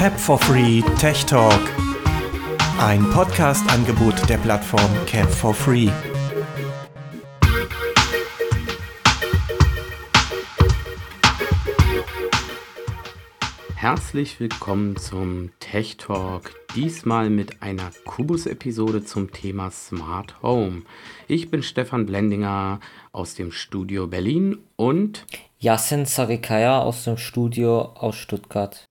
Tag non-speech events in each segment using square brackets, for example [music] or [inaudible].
Cap for Free Tech Talk. Ein Podcast-Angebot der Plattform Cap for Free. Herzlich willkommen zum Tech Talk, diesmal mit einer Kubus-Episode zum Thema Smart Home. Ich bin Stefan Blendinger aus dem Studio Berlin und Yassin Sarikaya aus dem Studio aus Stuttgart.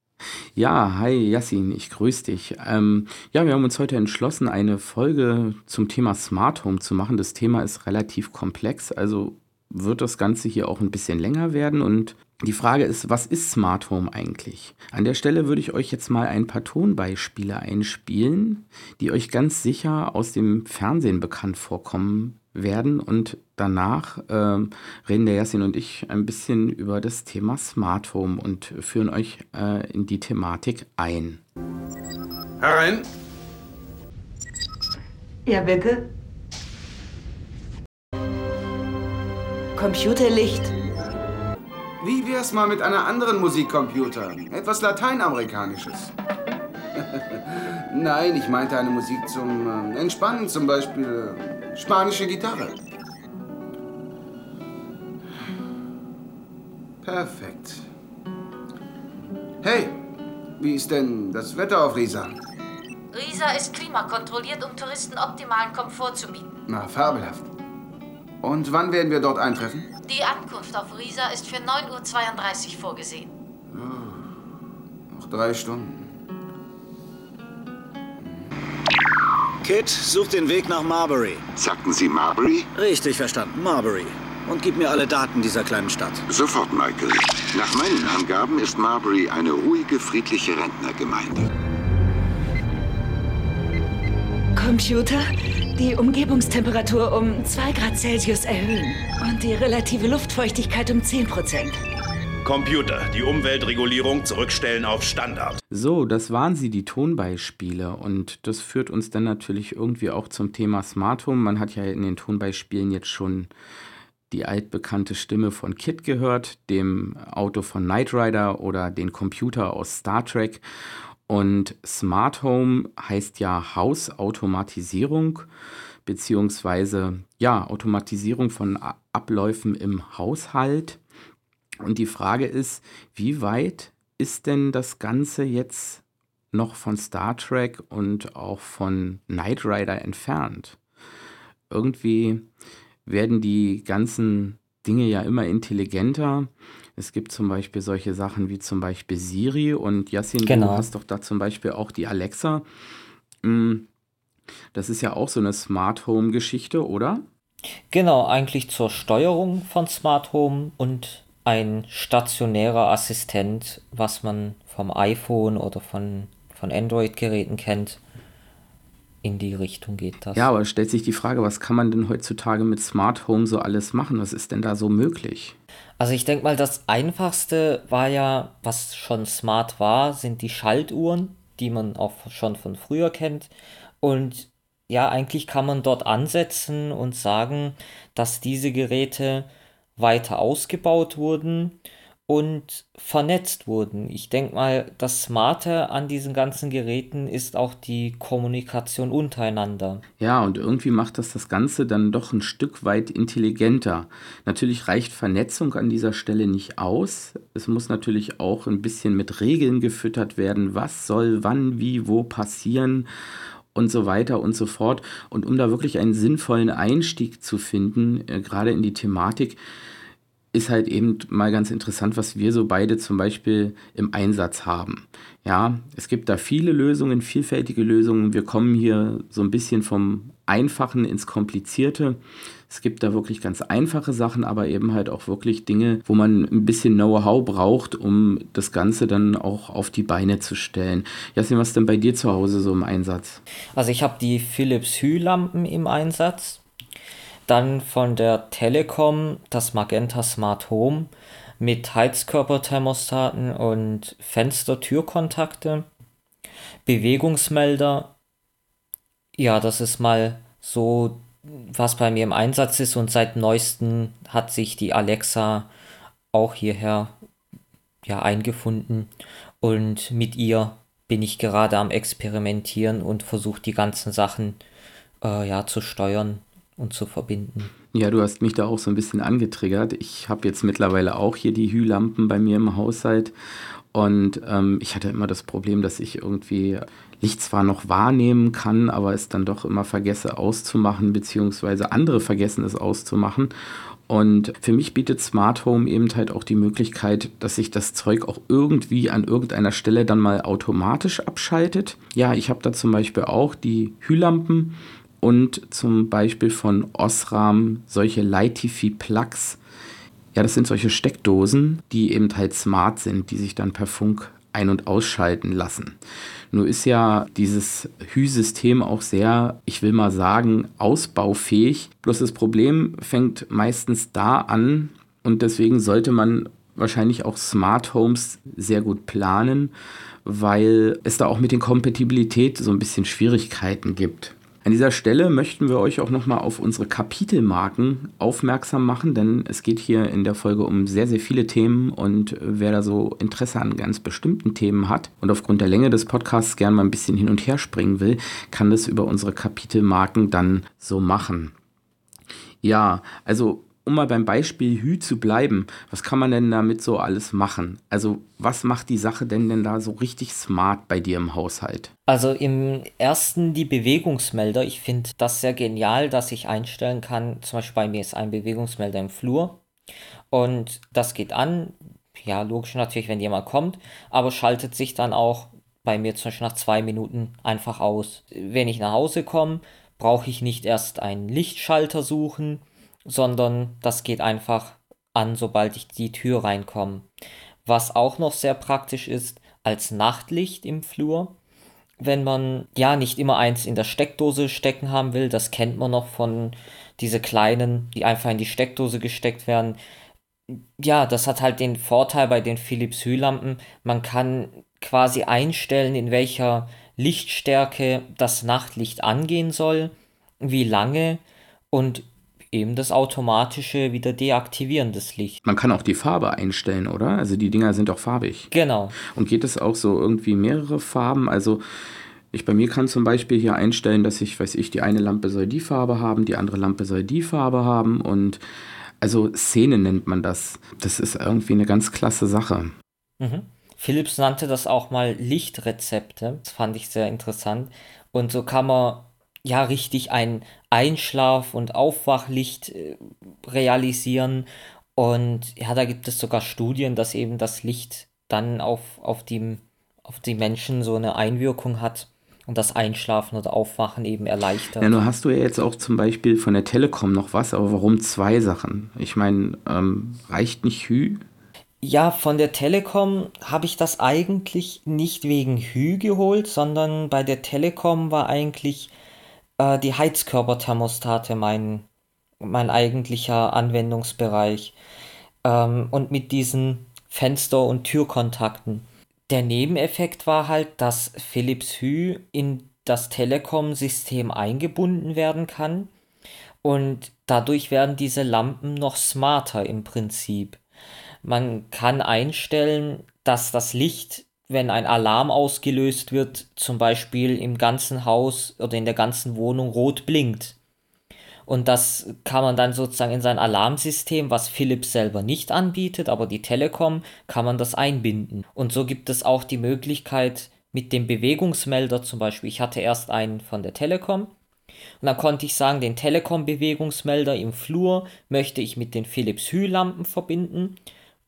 Ja, hi Yassin, ich grüße dich. Ähm, ja, wir haben uns heute entschlossen, eine Folge zum Thema Smart Home zu machen. Das Thema ist relativ komplex, also wird das Ganze hier auch ein bisschen länger werden und die Frage ist, was ist Smart Home eigentlich? An der Stelle würde ich euch jetzt mal ein paar Tonbeispiele einspielen, die euch ganz sicher aus dem Fernsehen bekannt vorkommen werden. Und danach äh, reden der Yassin und ich ein bisschen über das Thema Smart Home und führen euch äh, in die Thematik ein. Herein! Ja, bitte. Computerlicht. Wie wär's mal mit einer anderen Musikcomputer? Etwas Lateinamerikanisches. [laughs] Nein, ich meinte eine Musik zum äh, Entspannen, zum Beispiel äh, spanische Gitarre. Perfekt. Hey, wie ist denn das Wetter auf Riesa? Riesa ist klimakontrolliert, um Touristen optimalen Komfort zu bieten. Na, fabelhaft. Und wann werden wir dort eintreffen? Die Ankunft auf Riesa ist für 9.32 Uhr vorgesehen. Noch drei Stunden. Kit, such den Weg nach Marbury. Sagten Sie Marbury? Richtig verstanden, Marbury. Und gib mir alle Daten dieser kleinen Stadt. Sofort, Michael. Nach meinen Angaben ist Marbury eine ruhige, friedliche Rentnergemeinde. Computer, die Umgebungstemperatur um 2 Grad Celsius erhöhen und die relative Luftfeuchtigkeit um 10 Prozent. Computer, die Umweltregulierung zurückstellen auf Standard. So, das waren sie, die Tonbeispiele. Und das führt uns dann natürlich irgendwie auch zum Thema Smart Home. Man hat ja in den Tonbeispielen jetzt schon die altbekannte Stimme von Kit gehört, dem Auto von Knight Rider oder den Computer aus Star Trek. Und Smart Home heißt ja Hausautomatisierung beziehungsweise ja Automatisierung von Abläufen im Haushalt. Und die Frage ist, wie weit ist denn das Ganze jetzt noch von Star Trek und auch von Knight Rider entfernt? Irgendwie werden die ganzen Dinge ja immer intelligenter. Es gibt zum Beispiel solche Sachen wie zum Beispiel Siri und Yassin, du Genau. hast doch da zum Beispiel auch die Alexa. Mm, Das ist ja auch so eine Smart Home Geschichte, oder? Genau, eigentlich zur Steuerung von Smart Home und ein stationärer Assistent, was man vom iPhone oder von, von Android-Geräten kennt. In die Richtung geht das. Ja, aber stellt sich die Frage, was kann man denn heutzutage mit Smart Home so alles machen? Was ist denn da so möglich? Also ich denke mal, das einfachste war ja, was schon smart war, sind die Schaltuhren, die man auch schon von früher kennt. Und ja, eigentlich kann man dort ansetzen und sagen, dass diese Geräte weiter ausgebaut wurden und vernetzt wurden. Ich denke mal, das Smarte an diesen ganzen Geräten ist auch die Kommunikation untereinander. Ja, und irgendwie macht das das Ganze dann doch ein Stück weit intelligenter. Natürlich reicht Vernetzung an dieser Stelle nicht aus. Es muss natürlich auch ein bisschen mit Regeln gefüttert werden. Was soll wann, wie, wo passieren und so weiter und so fort. Und um da wirklich einen sinnvollen Einstieg zu finden, äh, gerade in die Thematik, ist halt eben mal ganz interessant, was wir so beide zum Beispiel im Einsatz haben. Ja, es gibt da viele Lösungen, vielfältige Lösungen. Wir kommen hier so ein bisschen vom Einfachen ins Komplizierte. Es gibt da wirklich ganz einfache Sachen, aber eben halt auch wirklich Dinge, wo man ein bisschen Know-how braucht, um das Ganze dann auch auf die Beine zu stellen. Jasmin, was ist denn bei dir zu Hause so im Einsatz? Also ich habe die Philips Hue-Lampen im Einsatz. Dann von der Telekom das Magenta Smart Home mit Heizkörperthermostaten und Fenster-Türkontakte. Bewegungsmelder. Ja, das ist mal so, was bei mir im Einsatz ist. Und seit neuestem hat sich die Alexa auch hierher ja, eingefunden. Und mit ihr bin ich gerade am Experimentieren und versuche die ganzen Sachen äh, ja, zu steuern und zu verbinden. Ja, du hast mich da auch so ein bisschen angetriggert. Ich habe jetzt mittlerweile auch hier die Hü-Lampen bei mir im Haushalt und ähm, ich hatte immer das Problem, dass ich irgendwie Licht zwar noch wahrnehmen kann, aber es dann doch immer vergesse auszumachen, beziehungsweise andere vergessen es auszumachen. Und für mich bietet Smart Home eben halt auch die Möglichkeit, dass sich das Zeug auch irgendwie an irgendeiner Stelle dann mal automatisch abschaltet. Ja, ich habe da zum Beispiel auch die Hühlampen und zum Beispiel von Osram solche Lightify Plugs. Ja, das sind solche Steckdosen, die eben halt smart sind, die sich dann per Funk ein- und ausschalten lassen. Nur ist ja dieses Hü-System auch sehr, ich will mal sagen, ausbaufähig. Bloß das Problem fängt meistens da an und deswegen sollte man wahrscheinlich auch Smart Homes sehr gut planen, weil es da auch mit den Kompatibilität so ein bisschen Schwierigkeiten gibt. An dieser Stelle möchten wir euch auch nochmal auf unsere Kapitelmarken aufmerksam machen, denn es geht hier in der Folge um sehr, sehr viele Themen und wer da so Interesse an ganz bestimmten Themen hat und aufgrund der Länge des Podcasts gern mal ein bisschen hin und her springen will, kann das über unsere Kapitelmarken dann so machen. Ja, also um mal beim Beispiel Hü zu bleiben, was kann man denn damit so alles machen? Also, was macht die Sache denn denn da so richtig smart bei dir im Haushalt? Also im ersten die Bewegungsmelder. Ich finde das sehr genial, dass ich einstellen kann. Zum Beispiel bei mir ist ein Bewegungsmelder im Flur und das geht an. Ja, logisch natürlich, wenn jemand kommt, aber schaltet sich dann auch bei mir zum Beispiel nach zwei Minuten einfach aus. Wenn ich nach Hause komme, brauche ich nicht erst einen Lichtschalter suchen sondern das geht einfach an, sobald ich die Tür reinkomme. Was auch noch sehr praktisch ist, als Nachtlicht im Flur. Wenn man ja nicht immer eins in der Steckdose stecken haben will, das kennt man noch von diese kleinen, die einfach in die Steckdose gesteckt werden. Ja, das hat halt den Vorteil bei den Philips Hue-Lampen, man kann quasi einstellen, in welcher Lichtstärke das Nachtlicht angehen soll, wie lange und eben das automatische wieder deaktivieren des Lichts. Man kann auch die Farbe einstellen, oder? Also die Dinger sind auch farbig. Genau. Und geht es auch so irgendwie mehrere Farben? Also ich bei mir kann zum Beispiel hier einstellen, dass ich, weiß ich, die eine Lampe soll die Farbe haben, die andere Lampe soll die Farbe haben und also Szene nennt man das. Das ist irgendwie eine ganz klasse Sache. Mhm. Philips nannte das auch mal Lichtrezepte. Das fand ich sehr interessant. Und so kann man ja richtig ein Einschlaf- und Aufwachlicht äh, realisieren. Und ja, da gibt es sogar Studien, dass eben das Licht dann auf, auf, die, auf die Menschen so eine Einwirkung hat und das Einschlafen oder Aufwachen eben erleichtert. Ja, nur hast du ja jetzt auch zum Beispiel von der Telekom noch was, aber warum zwei Sachen? Ich meine, ähm, reicht nicht Hü? Ja, von der Telekom habe ich das eigentlich nicht wegen Hü geholt, sondern bei der Telekom war eigentlich äh, die Heizkörperthermostate mein, mein eigentlicher Anwendungsbereich. Ähm, und mit diesen Fenster- und Türkontakten. Der Nebeneffekt war halt, dass Philips Hue in das Telekom-System eingebunden werden kann und dadurch werden diese Lampen noch smarter im Prinzip. Man kann einstellen, dass das Licht wenn ein Alarm ausgelöst wird, zum Beispiel im ganzen Haus oder in der ganzen Wohnung rot blinkt. Und das kann man dann sozusagen in sein Alarmsystem, was Philips selber nicht anbietet, aber die Telekom kann man das einbinden. Und so gibt es auch die Möglichkeit mit dem Bewegungsmelder zum Beispiel. Ich hatte erst einen von der Telekom und dann konnte ich sagen, den Telekom-Bewegungsmelder im Flur möchte ich mit den Philips Hue-Lampen verbinden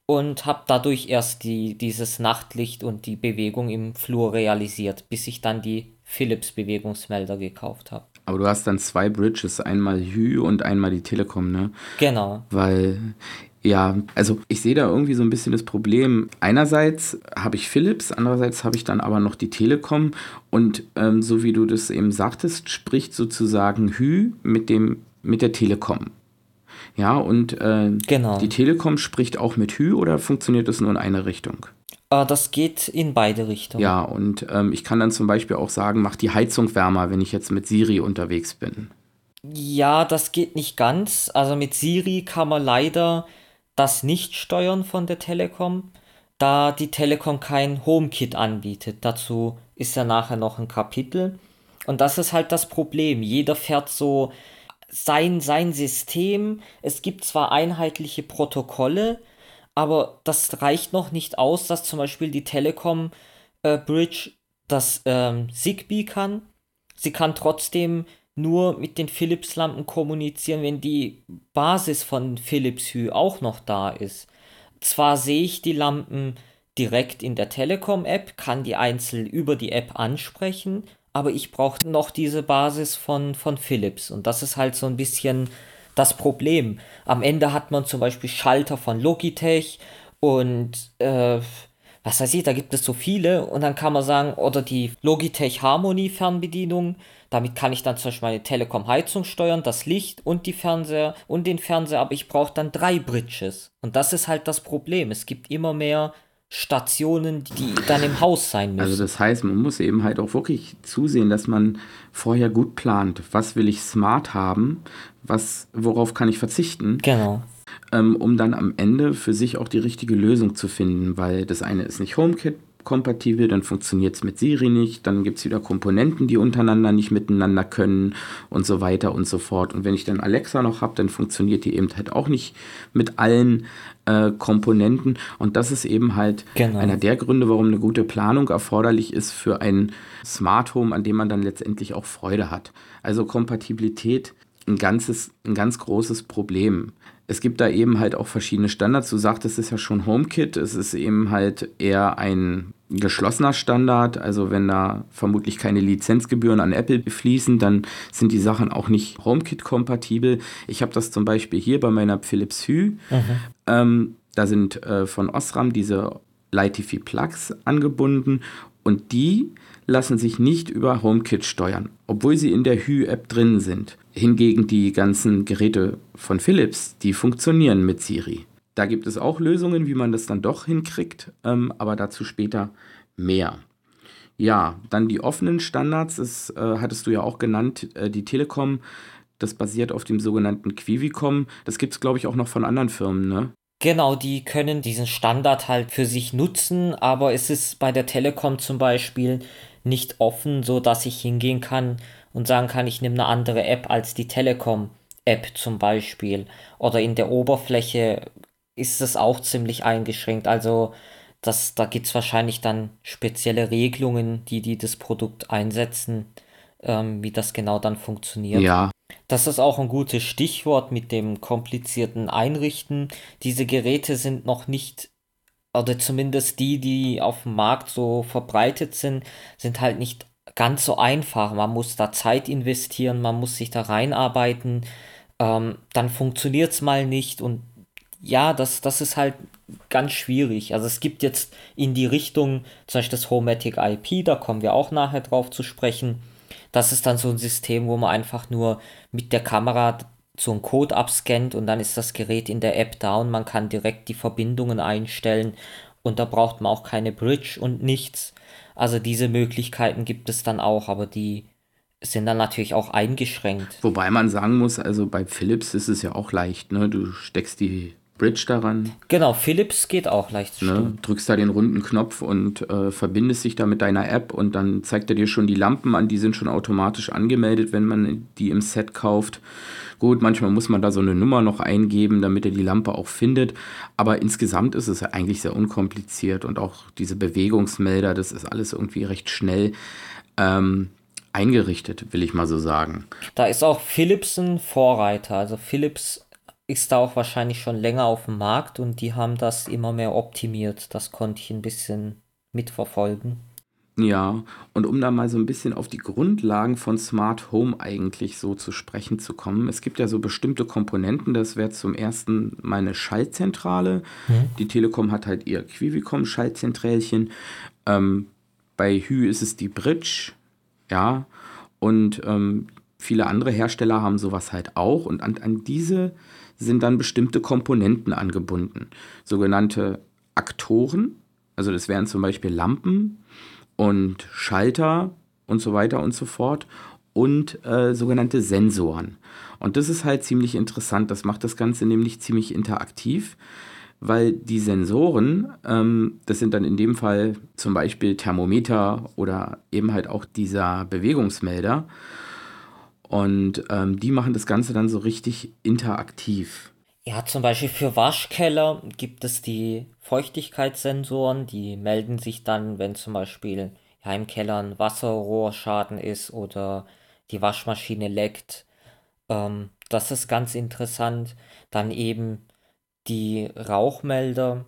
und habe dadurch erst die, dieses Nachtlicht und die Bewegung im Flur realisiert, bis ich dann die Philips Bewegungsmelder gekauft habe. Aber du hast dann zwei Bridges, einmal Hü und einmal die Telekom, ne? Genau. Weil ja, also ich sehe da irgendwie so ein bisschen das Problem. Einerseits habe ich Philips, andererseits habe ich dann aber noch die Telekom und ähm, so wie du das eben sagtest, spricht sozusagen Hü mit dem mit der Telekom. Ja, und äh, genau. die Telekom spricht auch mit Hü oder funktioniert das nur in eine Richtung? Äh, das geht in beide Richtungen. Ja, und ähm, ich kann dann zum Beispiel auch sagen, mach die Heizung wärmer, wenn ich jetzt mit Siri unterwegs bin. Ja, das geht nicht ganz. Also mit Siri kann man leider das nicht steuern von der Telekom, da die Telekom kein HomeKit anbietet. Dazu ist ja nachher noch ein Kapitel. Und das ist halt das Problem. Jeder fährt so sein, sein System. Es gibt zwar einheitliche Protokolle, aber das reicht noch nicht aus, dass zum Beispiel die Telekom äh, Bridge das ähm, kann. Sie kann trotzdem nur mit den Philips-Lampen kommunizieren, wenn die Basis von Philips Hue auch noch da ist. Zwar sehe ich die Lampen direkt in der Telekom-App, kann die einzeln über die App ansprechen, aber ich brauche noch diese Basis von, von Philips. Und das ist halt so ein bisschen das Problem. Am Ende hat man zum Beispiel Schalter von Logitech und äh, was weiß ich, da gibt es so viele. Und dann kann man sagen, oder die Logitech Harmony Fernbedienung. Damit kann ich dann zum Beispiel meine Telekom-Heizung steuern, das Licht und die Fernseher und den Fernseher, aber ich brauche dann drei Bridges. Und das ist halt das Problem. Es gibt immer mehr Stationen, die dann im Haus sein müssen. Also das heißt, man muss eben halt auch wirklich zusehen, dass man vorher gut plant. Was will ich smart haben? Was, worauf kann ich verzichten? Genau. Ähm, um dann am Ende für sich auch die richtige Lösung zu finden, weil das eine ist nicht HomeKit kompatibel, dann funktioniert es mit Siri nicht, dann gibt es wieder Komponenten, die untereinander nicht miteinander können und so weiter und so fort. Und wenn ich dann Alexa noch habe, dann funktioniert die eben halt auch nicht mit allen äh, Komponenten. Und das ist eben halt genau. einer der Gründe, warum eine gute Planung erforderlich ist für ein Smart Home, an dem man dann letztendlich auch Freude hat. Also Kompatibilität ein ganzes, ein ganz großes Problem es gibt da eben halt auch verschiedene Standards. Du sagtest es ja schon HomeKit. Es ist eben halt eher ein geschlossener Standard. Also wenn da vermutlich keine Lizenzgebühren an Apple fließen, dann sind die Sachen auch nicht HomeKit-kompatibel. Ich habe das zum Beispiel hier bei meiner Philips Hue. Mhm. Ähm, da sind äh, von Osram diese LightTV Plugs angebunden und die lassen sich nicht über HomeKit steuern, obwohl sie in der Hue-App drin sind. Hingegen die ganzen Geräte von Philips, die funktionieren mit Siri. Da gibt es auch Lösungen, wie man das dann doch hinkriegt, ähm, aber dazu später mehr. Ja, dann die offenen Standards, das äh, hattest du ja auch genannt, äh, die Telekom, das basiert auf dem sogenannten Quivicom. Das gibt es, glaube ich, auch noch von anderen Firmen, ne? Genau, die können diesen Standard halt für sich nutzen, aber es ist bei der Telekom zum Beispiel nicht offen, so dass ich hingehen kann und sagen kann, ich nehme eine andere App als die Telekom-App zum Beispiel. Oder in der Oberfläche ist es auch ziemlich eingeschränkt. Also das, da gibt es wahrscheinlich dann spezielle Regelungen, die, die das Produkt einsetzen, ähm, wie das genau dann funktioniert. Ja. Das ist auch ein gutes Stichwort mit dem komplizierten Einrichten. Diese Geräte sind noch nicht oder zumindest die, die auf dem Markt so verbreitet sind, sind halt nicht ganz so einfach. Man muss da Zeit investieren, man muss sich da reinarbeiten, ähm, dann funktioniert es mal nicht und ja, das, das ist halt ganz schwierig. Also es gibt jetzt in die Richtung, zum Beispiel das Homematic IP, da kommen wir auch nachher drauf zu sprechen. Das ist dann so ein System, wo man einfach nur mit der Kamera so einen Code abscannt und dann ist das Gerät in der App und man kann direkt die Verbindungen einstellen und da braucht man auch keine Bridge und nichts. Also diese Möglichkeiten gibt es dann auch, aber die sind dann natürlich auch eingeschränkt. Wobei man sagen muss, also bei Philips ist es ja auch leicht, ne? Du steckst die Bridge daran. Genau, Philips geht auch leicht. Ne? Drückst da den runden Knopf und äh, verbindest dich da mit deiner App und dann zeigt er dir schon die Lampen an, die sind schon automatisch angemeldet, wenn man die im Set kauft. Gut, manchmal muss man da so eine Nummer noch eingeben, damit er die Lampe auch findet. Aber insgesamt ist es eigentlich sehr unkompliziert und auch diese Bewegungsmelder, das ist alles irgendwie recht schnell ähm, eingerichtet, will ich mal so sagen. Da ist auch Philips ein Vorreiter. Also Philips ist da auch wahrscheinlich schon länger auf dem Markt und die haben das immer mehr optimiert. Das konnte ich ein bisschen mitverfolgen. Ja, und um da mal so ein bisschen auf die Grundlagen von Smart Home eigentlich so zu sprechen zu kommen. Es gibt ja so bestimmte Komponenten. Das wäre zum ersten meine Schaltzentrale. Mhm. Die Telekom hat halt ihr Quivicom-Schaltzenträlchen. Ähm, bei Hü ist es die Bridge. Ja, und ähm, viele andere Hersteller haben sowas halt auch. Und an, an diese sind dann bestimmte Komponenten angebunden. Sogenannte Aktoren. Also das wären zum Beispiel Lampen und Schalter und so weiter und so fort und äh, sogenannte Sensoren. Und das ist halt ziemlich interessant. Das macht das Ganze nämlich ziemlich interaktiv. weil die Sensoren, ähm, das sind dann in dem Fall zum Beispiel Thermometer oder eben halt auch dieser Bewegungsmelder. Und ähm, die machen das Ganze dann so richtig interaktiv. Ja, zum Beispiel für Waschkeller gibt es die Feuchtigkeitssensoren, die melden sich dann, wenn zum Beispiel ja, im Keller ein Wasserrohrschaden ist oder die Waschmaschine leckt. Ähm, das ist ganz interessant. Dann eben die Rauchmelder.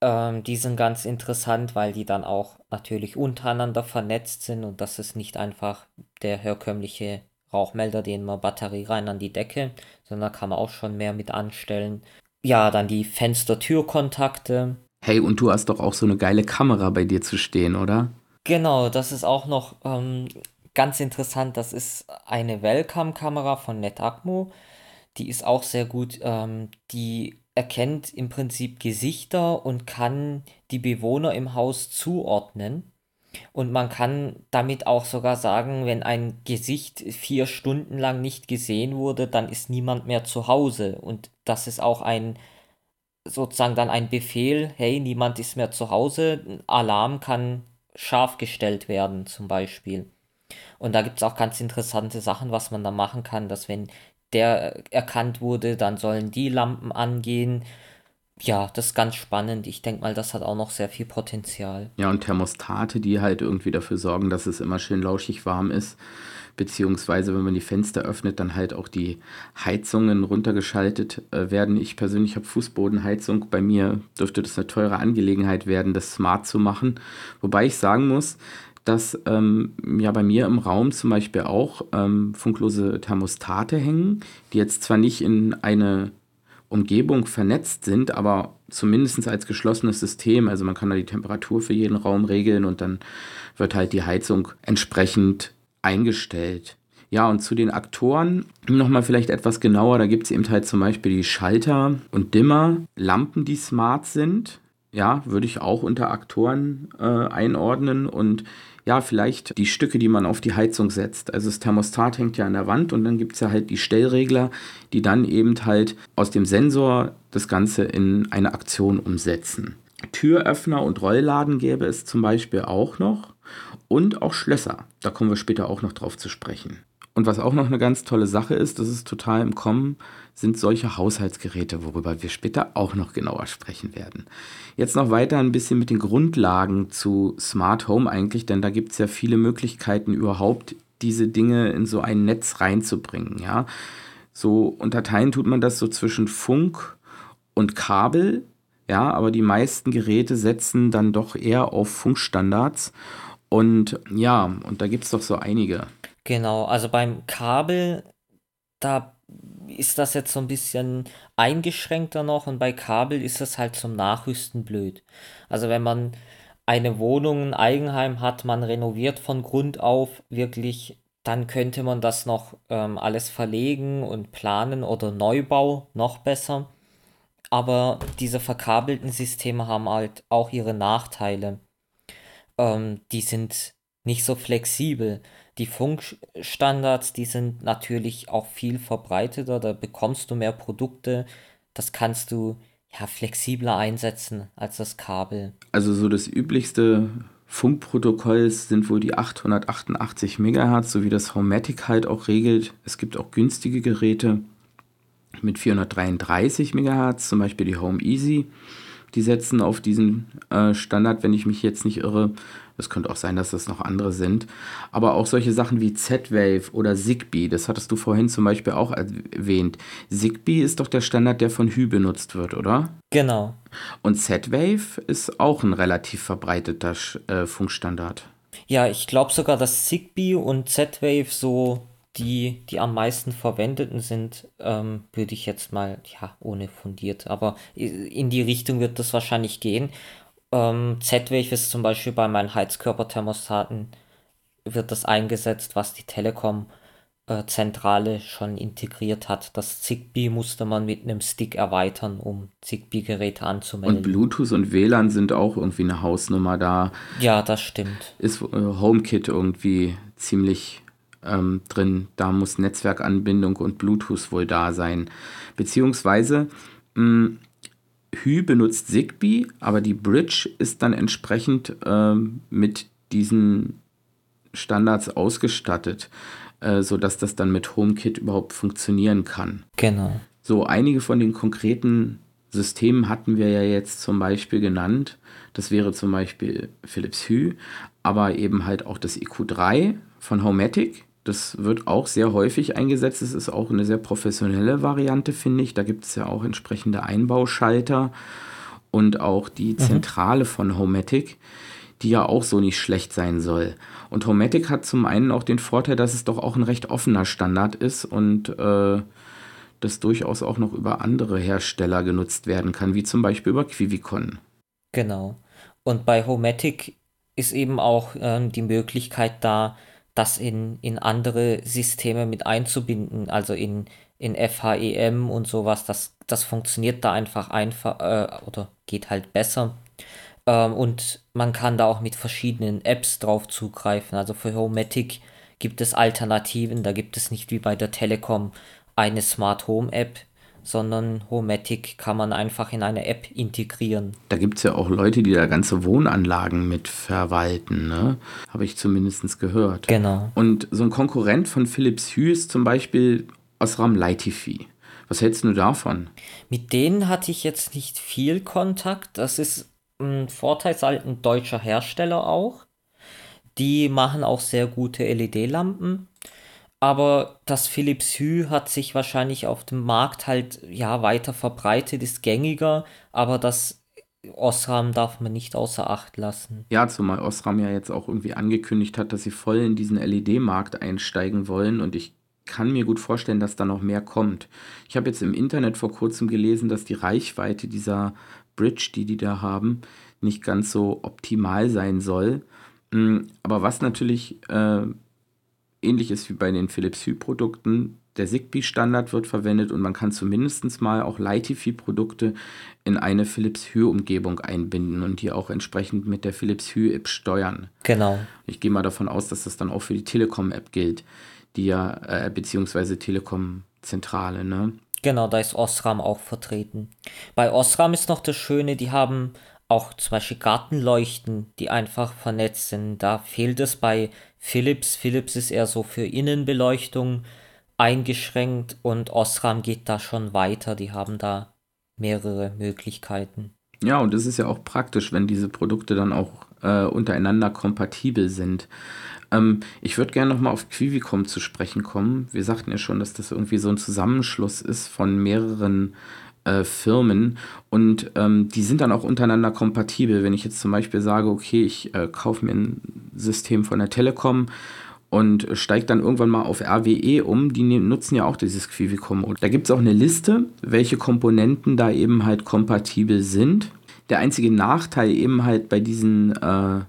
Ähm, die sind ganz interessant, weil die dann auch natürlich untereinander vernetzt sind und das ist nicht einfach der herkömmliche Rauchmelder, den man Batterie rein an die Decke, sondern kann man auch schon mehr mit anstellen. Ja, dann die Fenster-Tür-Kontakte. Hey, und du hast doch auch so eine geile Kamera bei dir zu stehen, oder? Genau, das ist auch noch ähm, ganz interessant. Das ist eine Wellcam-Kamera von NetAcmo. Die ist auch sehr gut. Ähm, die erkennt im Prinzip Gesichter und kann die Bewohner im Haus zuordnen. Und man kann damit auch sogar sagen, wenn ein Gesicht vier Stunden lang nicht gesehen wurde, dann ist niemand mehr zu Hause. Und das ist auch ein sozusagen dann ein Befehl, hey, niemand ist mehr zu Hause, ein Alarm kann scharf gestellt werden zum Beispiel. Und da gibt es auch ganz interessante Sachen, was man da machen kann, dass wenn der erkannt wurde, dann sollen die Lampen angehen. Ja, das ist ganz spannend. Ich denke mal, das hat auch noch sehr viel Potenzial. Ja, und Thermostate, die halt irgendwie dafür sorgen, dass es immer schön lauschig warm ist. Beziehungsweise, wenn man die Fenster öffnet, dann halt auch die Heizungen runtergeschaltet äh, werden. Ich persönlich habe Fußbodenheizung. Bei mir dürfte das eine teure Angelegenheit werden, das smart zu machen. Wobei ich sagen muss, dass ähm, ja bei mir im Raum zum Beispiel auch ähm, funklose Thermostate hängen, die jetzt zwar nicht in eine Umgebung vernetzt sind, aber zumindest als geschlossenes System. Also man kann da die Temperatur für jeden Raum regeln und dann wird halt die Heizung entsprechend eingestellt. Ja, und zu den Aktoren nochmal vielleicht etwas genauer. Da gibt es eben halt zum Beispiel die Schalter und Dimmer, Lampen, die smart sind. Ja, würde ich auch unter Aktoren äh, einordnen. Und ja, vielleicht die Stücke, die man auf die Heizung setzt. Also das Thermostat hängt ja an der Wand und dann gibt es ja halt die Stellregler, die dann eben halt aus dem Sensor das Ganze in eine Aktion umsetzen. Türöffner und Rollladen gäbe es zum Beispiel auch noch und auch Schlösser. Da kommen wir später auch noch drauf zu sprechen. Und was auch noch eine ganz tolle Sache ist, das ist total im Kommen, sind solche Haushaltsgeräte, worüber wir später auch noch genauer sprechen werden. Jetzt noch weiter ein bisschen mit den Grundlagen zu Smart Home eigentlich, denn da gibt es ja viele Möglichkeiten überhaupt, diese Dinge in so ein Netz reinzubringen. Ja? So unterteilen tut man das so zwischen Funk und Kabel, ja, aber die meisten Geräte setzen dann doch eher auf Funkstandards. Und ja, und da gibt es doch so einige. Genau, also beim Kabel, da ist das jetzt so ein bisschen eingeschränkter noch und bei Kabel ist das halt zum Nachrüsten blöd. Also wenn man eine Wohnung, ein Eigenheim hat, man renoviert von Grund auf wirklich, dann könnte man das noch ähm, alles verlegen und planen oder Neubau noch besser. Aber diese verkabelten Systeme haben halt auch ihre Nachteile. Ähm, die sind nicht so flexibel. Die Funkstandards, die sind natürlich auch viel verbreiteter, da bekommst du mehr Produkte, das kannst du ja flexibler einsetzen als das Kabel. Also so das üblichste Funkprotokoll sind wohl die 888 MHz, so wie das Homematic halt auch regelt. Es gibt auch günstige Geräte mit 433 MHz, zum Beispiel die Home Easy. Die setzen auf diesen äh, Standard, wenn ich mich jetzt nicht irre. Es könnte auch sein, dass das noch andere sind. Aber auch solche Sachen wie Z-Wave oder Zigbee, das hattest du vorhin zum Beispiel auch erwähnt. Zigbee ist doch der Standard, der von Hü benutzt wird, oder? Genau. Und Z-Wave ist auch ein relativ verbreiteter äh, Funkstandard. Ja, ich glaube sogar, dass Zigbee und Z-Wave so die, die am meisten verwendeten sind, ähm, würde ich jetzt mal, ja, ohne fundiert, aber in die Richtung wird das wahrscheinlich gehen. Ähm, Z-Wave ist zum Beispiel bei meinen Heizkörperthermostaten wird das eingesetzt, was die Telekom äh, Zentrale schon integriert hat. Das Zigbee musste man mit einem Stick erweitern, um Zigbee-Geräte anzumelden. Und Bluetooth und WLAN sind auch irgendwie eine Hausnummer da. Ja, das stimmt. Ist äh, HomeKit irgendwie ziemlich ähm, drin. Da muss Netzwerkanbindung und Bluetooth wohl da sein. Beziehungsweise mh, Hü benutzt Zigbee, aber die Bridge ist dann entsprechend äh, mit diesen Standards ausgestattet, äh, sodass das dann mit HomeKit überhaupt funktionieren kann. Genau. So, einige von den konkreten Systemen hatten wir ja jetzt zum Beispiel genannt. Das wäre zum Beispiel Philips Hue, aber eben halt auch das IQ3 von Homematic. Das wird auch sehr häufig eingesetzt. Es ist auch eine sehr professionelle Variante, finde ich. Da gibt es ja auch entsprechende Einbauschalter und auch die Mhm. Zentrale von Homematic, die ja auch so nicht schlecht sein soll. Und Homematic hat zum einen auch den Vorteil, dass es doch auch ein recht offener Standard ist und äh, das durchaus auch noch über andere Hersteller genutzt werden kann, wie zum Beispiel über Quivicon. Genau. Und bei Homematic ist eben auch ähm, die Möglichkeit da, das in, in andere Systeme mit einzubinden, also in, in FHEM und sowas. Das, das funktioniert da einfach einfach äh, oder geht halt besser. Ähm, und man kann da auch mit verschiedenen Apps drauf zugreifen. Also für Homematic gibt es Alternativen. Da gibt es nicht wie bei der Telekom eine Smart Home App, sondern Homematic kann man einfach in eine App integrieren. Da gibt es ja auch Leute, die da ganze Wohnanlagen mit verwalten, ne? Habe ich zumindest gehört. Genau. Und so ein Konkurrent von Philips Hue ist zum Beispiel Osram Lightify. Was hältst du davon? Mit denen hatte ich jetzt nicht viel Kontakt. Das ist ein Vorteil, halt ein deutscher Hersteller auch. Die machen auch sehr gute LED-Lampen. Aber das Philips Hue hat sich wahrscheinlich auf dem Markt halt ja weiter verbreitet, ist gängiger, aber das Osram darf man nicht außer Acht lassen. Ja, zumal Osram ja jetzt auch irgendwie angekündigt hat, dass sie voll in diesen LED-Markt einsteigen wollen und ich kann mir gut vorstellen, dass da noch mehr kommt. Ich habe jetzt im Internet vor kurzem gelesen, dass die Reichweite dieser Bridge, die die da haben, nicht ganz so optimal sein soll. Mm, Aber was natürlich äh, ähnlich ist wie bei den Philips Hue-Produkten, der Zigbee-Standard wird verwendet und man kann zumindest mal auch Lightify-Produkte in eine Philips Hue-Umgebung einbinden und die auch entsprechend mit der Philips Hue-App steuern. Genau. Ich gehe mal davon aus, dass das dann auch für die Telekom-App gilt, die ja, äh, beziehungsweise Telekom-Zentrale, ne? Genau, da ist Osram auch vertreten. Bei Osram ist noch das Schöne, die haben auch zum Beispiel Gartenleuchten, die einfach vernetzt sind. Da fehlt es bei Philips. Philips ist eher so für Innenbeleuchtung eingeschränkt und Osram geht da schon weiter. Die haben da mehrere Möglichkeiten. Ja, und es ist ja auch praktisch, wenn diese Produkte dann auch äh, untereinander kompatibel sind. Ähm, ich würde gerne nochmal auf Quivicom zu sprechen kommen. Wir sagten ja schon, dass das irgendwie so ein Zusammenschluss ist von mehreren äh, Firmen und ähm, die sind dann auch untereinander kompatibel. Wenn ich jetzt zum Beispiel sage, okay, ich äh, kaufe mir ein System von der Telekom und steigt dann irgendwann mal auf RWE um. Die ne- nutzen ja auch dieses Quivicom. Und da gibt es auch eine Liste, welche Komponenten da eben halt kompatibel sind. Der einzige Nachteil eben halt bei diesen äh,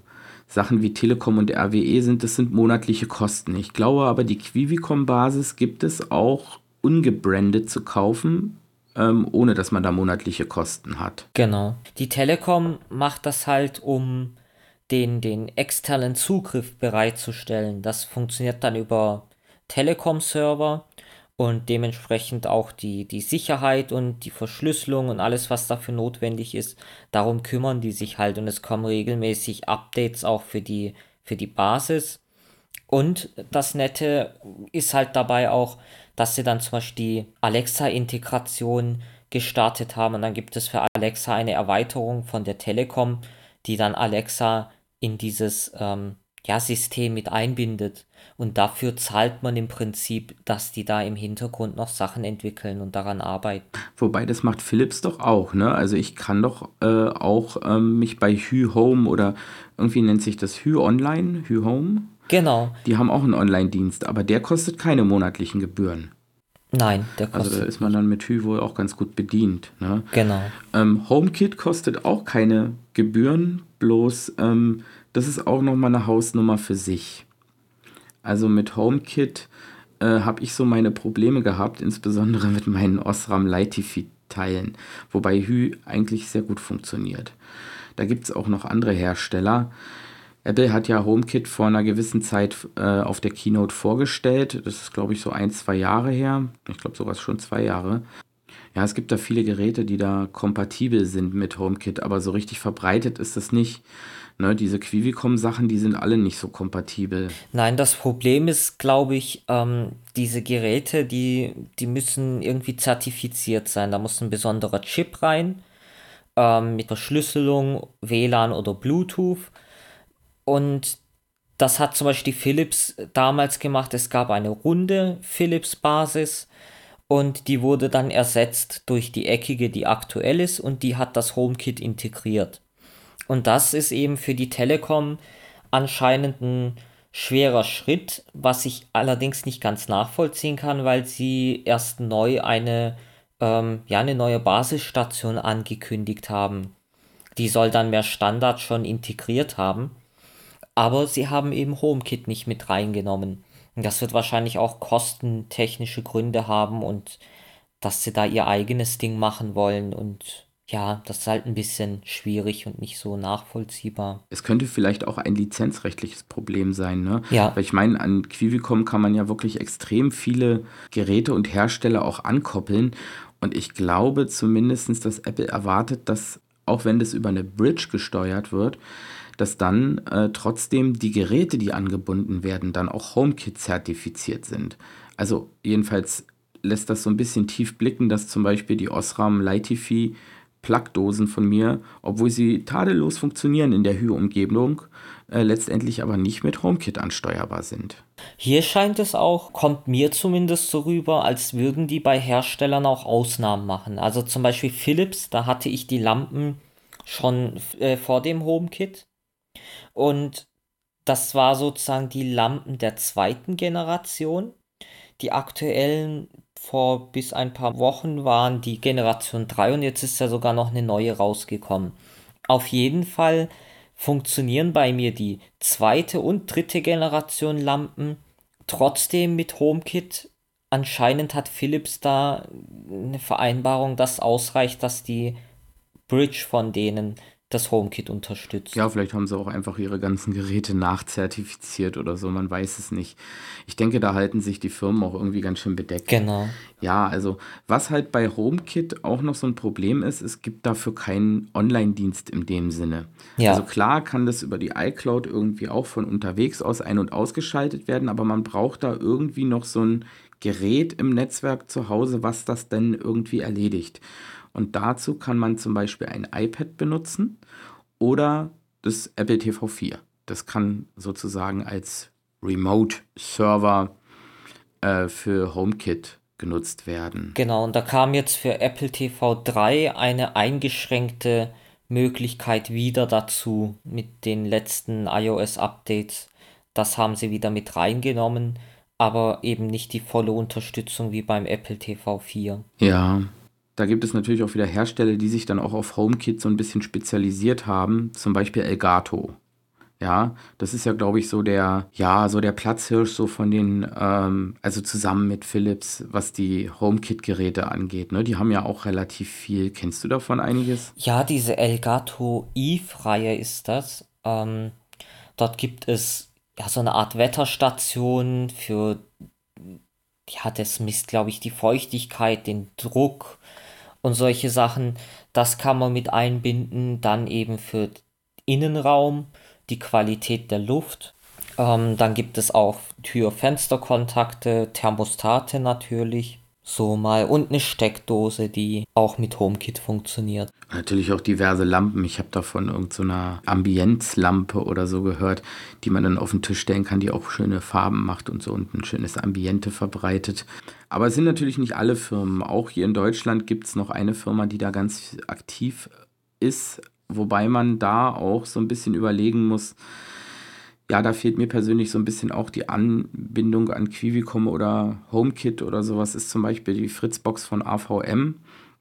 Sachen wie Telekom und RWE sind, das sind monatliche Kosten. Ich glaube aber, die Quivicom-Basis gibt es auch ungebrandet zu kaufen, ähm, ohne dass man da monatliche Kosten hat. Genau. Die Telekom macht das halt, um den, den externen Zugriff bereitzustellen. Das funktioniert dann über Telekom-Server und dementsprechend auch die, die Sicherheit und die Verschlüsselung und alles, was dafür notwendig ist. Darum kümmern die sich halt und es kommen regelmäßig Updates auch für die, für die Basis. Und das Nette ist halt dabei auch, dass sie dann zum Beispiel die Alexa-Integration gestartet haben. Und dann gibt es für Alexa eine Erweiterung von der Telekom, die dann Alexa in dieses ähm, ja, System mit einbindet. Und dafür zahlt man im Prinzip, dass die da im Hintergrund noch Sachen entwickeln und daran arbeiten. Wobei das macht Philips doch auch, ne? Also ich kann doch äh, auch ähm, mich bei Hue Home oder irgendwie nennt sich das Hue Online, Hue Home. Genau. Die haben auch einen Online-Dienst, aber der kostet keine monatlichen Gebühren. Nein, der kostet. Also da ist man dann mit Hue wohl auch ganz gut bedient. Ne? Genau. Ähm, HomeKit kostet auch keine Gebühren, bloß ähm, das ist auch nochmal eine Hausnummer für sich. Also mit HomeKit äh, habe ich so meine Probleme gehabt, insbesondere mit meinen Osram Lightify-Teilen, wobei Hue eigentlich sehr gut funktioniert. Da gibt es auch noch andere Hersteller. Apple hat ja HomeKit vor einer gewissen Zeit äh, auf der Keynote vorgestellt. Das ist, glaube ich, so ein, zwei Jahre her. Ich glaube sogar schon zwei Jahre. Ja, es gibt da viele Geräte, die da kompatibel sind mit HomeKit, aber so richtig verbreitet ist das nicht. Ne, diese Quivicom-Sachen, die sind alle nicht so kompatibel. Nein, das Problem ist, glaube ich, ähm, diese Geräte, die, die müssen irgendwie zertifiziert sein. Da muss ein besonderer Chip rein ähm, mit Verschlüsselung, WLAN oder Bluetooth. Und das hat zum Beispiel Philips damals gemacht. Es gab eine runde Philips-Basis und die wurde dann ersetzt durch die eckige, die aktuell ist und die hat das HomeKit integriert. Und das ist eben für die Telekom anscheinend ein schwerer Schritt, was ich allerdings nicht ganz nachvollziehen kann, weil sie erst neu eine, ähm, ja, eine neue Basisstation angekündigt haben. Die soll dann mehr Standard schon integriert haben. Aber sie haben eben HomeKit nicht mit reingenommen. Das wird wahrscheinlich auch kostentechnische Gründe haben und dass sie da ihr eigenes Ding machen wollen und ja, das ist halt ein bisschen schwierig und nicht so nachvollziehbar. Es könnte vielleicht auch ein lizenzrechtliches Problem sein, ne? Ja. Weil ich meine, an Quivicom kann man ja wirklich extrem viele Geräte und Hersteller auch ankoppeln. Und ich glaube zumindest, dass Apple erwartet, dass auch wenn das über eine Bridge gesteuert wird, dass dann äh, trotzdem die Geräte, die angebunden werden, dann auch HomeKit zertifiziert sind. Also jedenfalls lässt das so ein bisschen tief blicken, dass zum Beispiel die Osram Lightify Plugdosen von mir, obwohl sie tadellos funktionieren in der Hue-Umgebung, äh, letztendlich aber nicht mit HomeKit ansteuerbar sind. Hier scheint es auch, kommt mir zumindest so rüber, als würden die bei Herstellern auch Ausnahmen machen. Also zum Beispiel Philips, da hatte ich die Lampen schon äh, vor dem HomeKit und das war sozusagen die Lampen der zweiten Generation. Die aktuellen vor bis ein paar Wochen waren die Generation 3 und jetzt ist ja sogar noch eine neue rausgekommen. Auf jeden Fall funktionieren bei mir die zweite und dritte Generation Lampen trotzdem mit HomeKit. Anscheinend hat Philips da eine Vereinbarung, dass ausreicht, dass die Bridge von denen das HomeKit unterstützt. Ja, vielleicht haben sie auch einfach ihre ganzen Geräte nachzertifiziert oder so, man weiß es nicht. Ich denke, da halten sich die Firmen auch irgendwie ganz schön bedeckt. Genau. Ja, also was halt bei HomeKit auch noch so ein Problem ist, es gibt dafür keinen Online-Dienst in dem Sinne. Ja. Also klar kann das über die iCloud irgendwie auch von unterwegs aus ein- und ausgeschaltet werden, aber man braucht da irgendwie noch so ein Gerät im Netzwerk zu Hause, was das denn irgendwie erledigt. Und dazu kann man zum Beispiel ein iPad benutzen oder das Apple TV 4. Das kann sozusagen als Remote-Server äh, für HomeKit genutzt werden. Genau, und da kam jetzt für Apple TV 3 eine eingeschränkte Möglichkeit wieder dazu mit den letzten iOS-Updates. Das haben sie wieder mit reingenommen, aber eben nicht die volle Unterstützung wie beim Apple TV 4. Ja, da gibt es natürlich auch wieder Hersteller, die sich dann auch auf HomeKit so ein bisschen spezialisiert haben, zum Beispiel Elgato. Ja, das ist ja, glaube ich, so der, ja, so der Platzhirsch so von den, ähm, also zusammen mit Philips, was die HomeKit-Geräte angeht. Ne? Die haben ja auch relativ viel. Kennst du davon einiges? Ja, diese Elgato Eve-Reihe ist das. Ähm, dort gibt es ja so eine Art Wetterstation für, ja, das misst, glaube ich, die Feuchtigkeit, den Druck und solche Sachen. Das kann man mit einbinden. Dann eben für Innenraum die Qualität der Luft. Ähm, dann gibt es auch Tür-Fenster-Kontakte, Thermostate natürlich. So mal. Und eine Steckdose, die auch mit HomeKit funktioniert. Natürlich auch diverse Lampen. Ich habe davon irgendeiner so Ambienzlampe oder so gehört, die man dann auf den Tisch stellen kann, die auch schöne Farben macht und so und ein schönes Ambiente verbreitet. Aber es sind natürlich nicht alle Firmen. Auch hier in Deutschland gibt es noch eine Firma, die da ganz aktiv ist, wobei man da auch so ein bisschen überlegen muss, ja, da fehlt mir persönlich so ein bisschen auch die Anbindung an Quivicom oder HomeKit oder sowas, ist zum Beispiel die Fritzbox von AVM.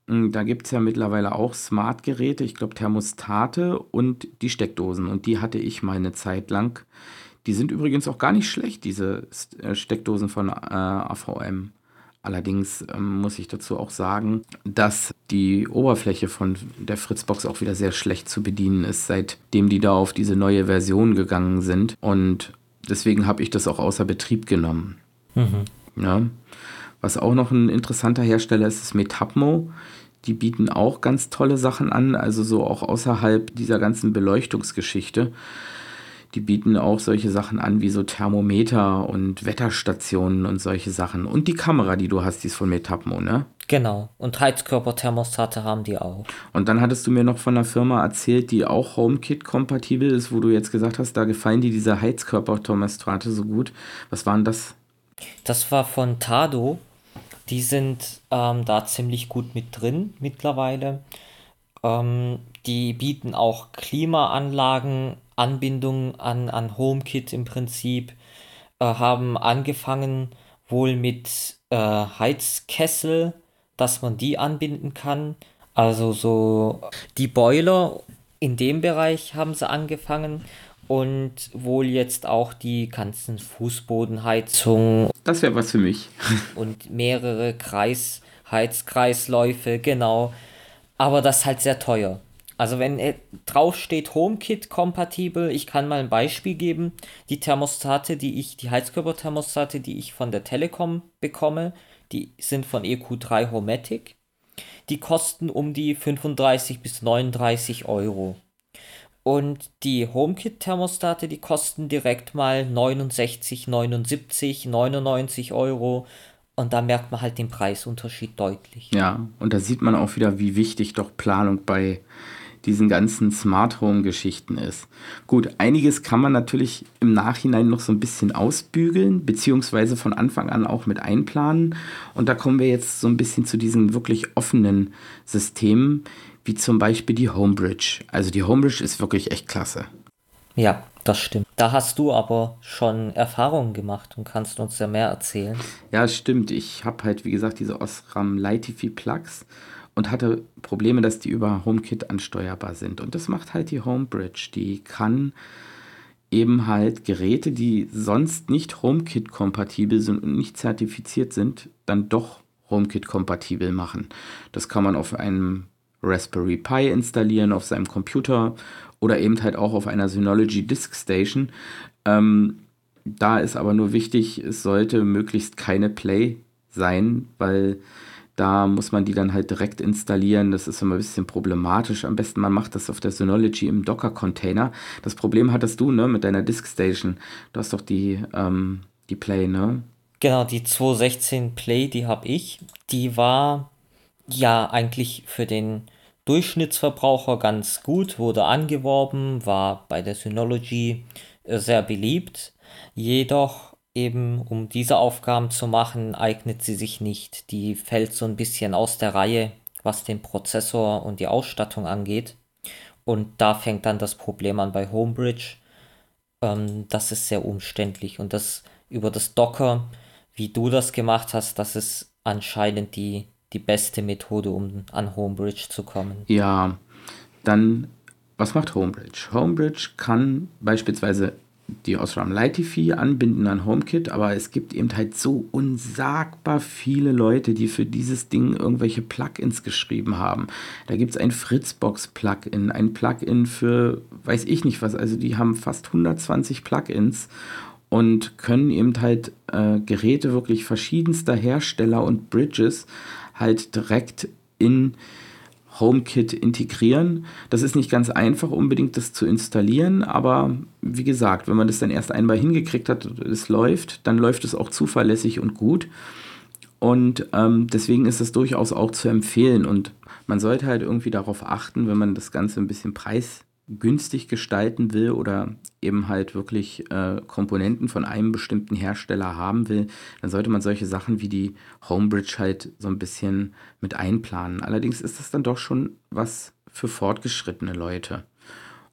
Hm, da gibt es ja mittlerweile auch Smart-Geräte, ich glaube Thermostate und die Steckdosen. Und die hatte ich mal eine Zeit lang. Die sind übrigens auch gar nicht schlecht, diese äh, Steckdosen von äh, AVM. Allerdings ähm, muss ich dazu auch sagen, dass die Oberfläche von der Fritzbox auch wieder sehr schlecht zu bedienen ist, seitdem die da auf diese neue Version gegangen sind. Und deswegen habe ich das auch außer Betrieb genommen. Mhm. Ja. Was auch noch ein interessanter Hersteller ist, ist Metapmo. Die bieten auch ganz tolle Sachen an, also so auch außerhalb dieser ganzen Beleuchtungsgeschichte. Die bieten auch solche Sachen an wie so Thermometer und Wetterstationen und solche Sachen. Und die Kamera, die du hast, die ist von Metapmo, ne? Genau. Und Heizkörperthermostate haben die auch. Und dann hattest du mir noch von einer Firma erzählt, die auch HomeKit-kompatibel ist, wo du jetzt gesagt hast, da gefallen dir diese Heizkörperthermostate so gut. Was waren das? Das war von Tado. Die sind ähm, da ziemlich gut mit drin mittlerweile. Ähm, die bieten auch Klimaanlagen, Anbindung an, an HomeKit im Prinzip, äh, haben angefangen wohl mit äh, Heizkessel, dass man die anbinden kann. Also so die Boiler in dem Bereich haben sie angefangen und wohl jetzt auch die ganzen Fußbodenheizungen. Das wäre was für mich. [laughs] und mehrere Kreis Heizkreisläufe, genau. Aber das ist halt sehr teuer. Also wenn drauf steht HomeKit kompatibel, ich kann mal ein Beispiel geben. Die Thermostate, die ich, die Heizkörperthermostate, die ich von der Telekom bekomme, die sind von EQ3 Homatic. Die kosten um die 35 bis 39 Euro. Und die HomeKit-Thermostate, die kosten direkt mal 69, 79, 99 Euro. Und da merkt man halt den Preisunterschied deutlich. Ja, und da sieht man auch wieder, wie wichtig doch Planung bei diesen ganzen Smart Home Geschichten ist. Gut, einiges kann man natürlich im Nachhinein noch so ein bisschen ausbügeln, beziehungsweise von Anfang an auch mit einplanen. Und da kommen wir jetzt so ein bisschen zu diesen wirklich offenen Systemen, wie zum Beispiel die Homebridge. Also die Homebridge ist wirklich echt klasse. Ja, das stimmt. Da hast du aber schon Erfahrungen gemacht und kannst uns ja mehr erzählen. Ja, stimmt. Ich habe halt, wie gesagt, diese Osram Lightify Plugs und hatte Probleme, dass die über HomeKit ansteuerbar sind. Und das macht halt die Homebridge. Die kann eben halt Geräte, die sonst nicht HomeKit-kompatibel sind und nicht zertifiziert sind, dann doch HomeKit-kompatibel machen. Das kann man auf einem Raspberry Pi installieren, auf seinem Computer oder eben halt auch auf einer Synology Disk Station. Ähm, da ist aber nur wichtig, es sollte möglichst keine Play sein, weil da muss man die dann halt direkt installieren. Das ist immer ein bisschen problematisch. Am besten man macht das auf der Synology im Docker-Container. Das Problem hattest du, ne, mit deiner Disk Station. Du hast doch die, ähm, die Play, ne? Genau, die 216 Play, die habe ich. Die war ja eigentlich für den Durchschnittsverbraucher ganz gut, wurde angeworben, war bei der Synology äh, sehr beliebt. Jedoch eben um diese Aufgaben zu machen, eignet sie sich nicht. Die fällt so ein bisschen aus der Reihe, was den Prozessor und die Ausstattung angeht. Und da fängt dann das Problem an bei Homebridge. Ähm, das ist sehr umständlich und das über das Docker, wie du das gemacht hast, das ist anscheinend die, die beste Methode, um an Homebridge zu kommen. Ja, dann, was macht Homebridge? Homebridge kann beispielsweise die Osram Lightify anbinden an HomeKit, aber es gibt eben halt so unsagbar viele Leute, die für dieses Ding irgendwelche Plugins geschrieben haben. Da gibt es ein Fritzbox-Plugin, ein Plugin für weiß ich nicht was, also die haben fast 120 Plugins und können eben halt äh, Geräte wirklich verschiedenster Hersteller und Bridges halt direkt in HomeKit integrieren. Das ist nicht ganz einfach unbedingt das zu installieren, aber wie gesagt, wenn man das dann erst einmal hingekriegt hat, es läuft, dann läuft es auch zuverlässig und gut. Und ähm, deswegen ist es durchaus auch zu empfehlen. Und man sollte halt irgendwie darauf achten, wenn man das Ganze ein bisschen preis günstig gestalten will oder eben halt wirklich äh, Komponenten von einem bestimmten Hersteller haben will, dann sollte man solche Sachen wie die Homebridge halt so ein bisschen mit einplanen. Allerdings ist das dann doch schon was für fortgeschrittene Leute.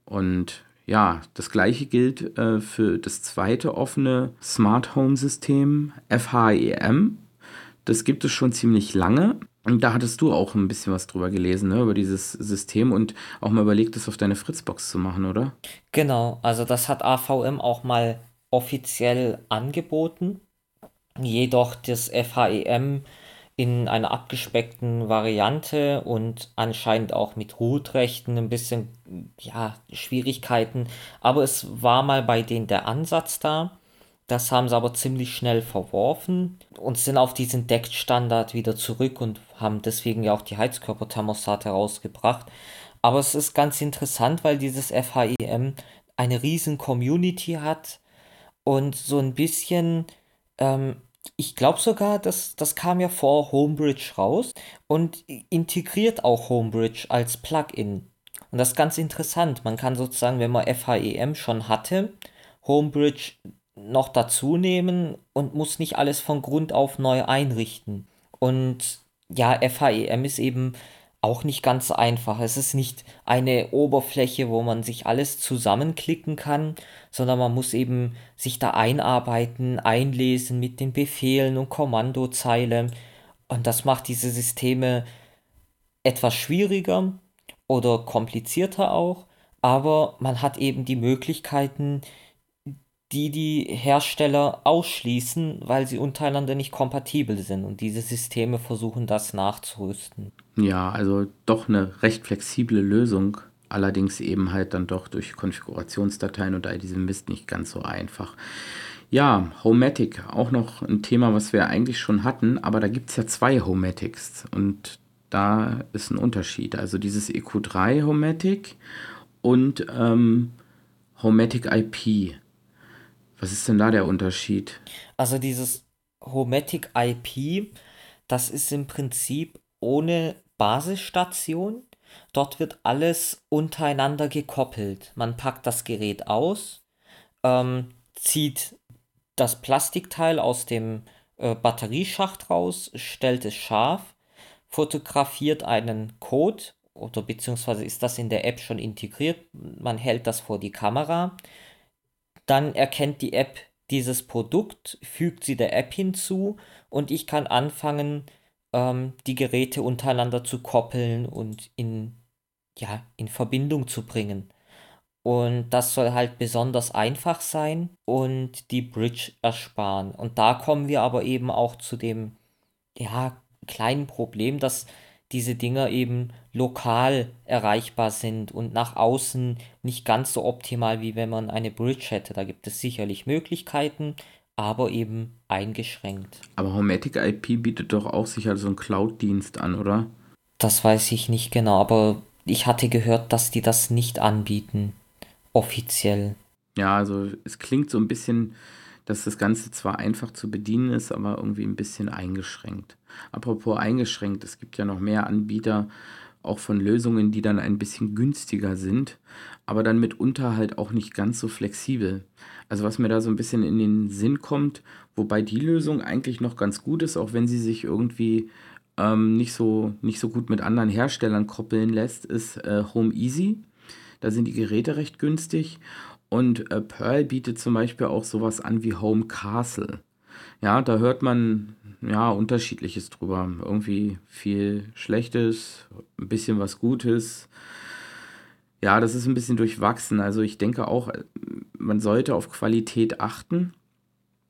Und ja, das gleiche gilt äh, für das zweite offene Smart Home System, FHEM. Das gibt es schon ziemlich lange. Und da hattest du auch ein bisschen was drüber gelesen, ne, über dieses System und auch mal überlegt, das auf deine Fritzbox zu machen, oder? Genau, also das hat AVM auch mal offiziell angeboten. Jedoch das FHEM in einer abgespeckten Variante und anscheinend auch mit Root-Rechten ein bisschen, ja, Schwierigkeiten. Aber es war mal bei denen der Ansatz da. Das haben sie aber ziemlich schnell verworfen und sind auf diesen Deck-Standard wieder zurück und haben deswegen ja auch die Heizkörperthermostate rausgebracht. Aber es ist ganz interessant, weil dieses FHEM eine riesen Community hat und so ein bisschen, ähm, ich glaube sogar, dass das kam ja vor Homebridge raus und integriert auch Homebridge als Plugin. Und das ist ganz interessant. Man kann sozusagen, wenn man FHEM schon hatte, Homebridge noch dazu nehmen und muss nicht alles von Grund auf neu einrichten. Und ja, FHEM ist eben auch nicht ganz einfach. Es ist nicht eine Oberfläche, wo man sich alles zusammenklicken kann, sondern man muss eben sich da einarbeiten, einlesen mit den Befehlen und Kommandozeilen. Und das macht diese Systeme etwas schwieriger oder komplizierter auch, aber man hat eben die Möglichkeiten, die die Hersteller ausschließen, weil sie untereinander nicht kompatibel sind. Und diese Systeme versuchen das nachzurüsten. Ja, also doch eine recht flexible Lösung. Allerdings eben halt dann doch durch Konfigurationsdateien und all diesem Mist nicht ganz so einfach. Ja, Homematic, auch noch ein Thema, was wir eigentlich schon hatten, aber da gibt es ja zwei Homematics und da ist ein Unterschied. Also dieses EQ3 Homematic und ähm, Homematic IP. Was ist denn da der Unterschied? Also dieses Homatic IP, das ist im Prinzip ohne Basisstation. Dort wird alles untereinander gekoppelt. Man packt das Gerät aus, ähm, zieht das Plastikteil aus dem äh, Batterieschacht raus, stellt es scharf, fotografiert einen Code oder beziehungsweise ist das in der App schon integriert. Man hält das vor die Kamera, dann erkennt die App dieses Produkt, fügt sie der App hinzu und ich kann anfangen, ähm, die Geräte untereinander zu koppeln und in, ja, in Verbindung zu bringen. Und das soll halt besonders einfach sein und die Bridge ersparen. Und da kommen wir aber eben auch zu dem ja, kleinen Problem, dass diese Dinger eben lokal erreichbar sind und nach außen nicht ganz so optimal, wie wenn man eine Bridge hätte. Da gibt es sicherlich Möglichkeiten, aber eben eingeschränkt. Aber Homatic IP bietet doch auch sicher so einen Cloud-Dienst an, oder? Das weiß ich nicht genau, aber ich hatte gehört, dass die das nicht anbieten, offiziell. Ja, also es klingt so ein bisschen, dass das Ganze zwar einfach zu bedienen ist, aber irgendwie ein bisschen eingeschränkt. Apropos eingeschränkt, es gibt ja noch mehr Anbieter, auch von Lösungen, die dann ein bisschen günstiger sind, aber dann mitunter halt auch nicht ganz so flexibel. Also was mir da so ein bisschen in den Sinn kommt, wobei die Lösung eigentlich noch ganz gut ist, auch wenn sie sich irgendwie ähm, nicht, so, nicht so gut mit anderen Herstellern koppeln lässt, ist äh, Home Easy. Da sind die Geräte recht günstig und äh, Pearl bietet zum Beispiel auch sowas an wie Home Castle. Ja, da hört man ja unterschiedliches drüber. Irgendwie viel Schlechtes, ein bisschen was Gutes. Ja, das ist ein bisschen durchwachsen. Also ich denke auch, man sollte auf Qualität achten.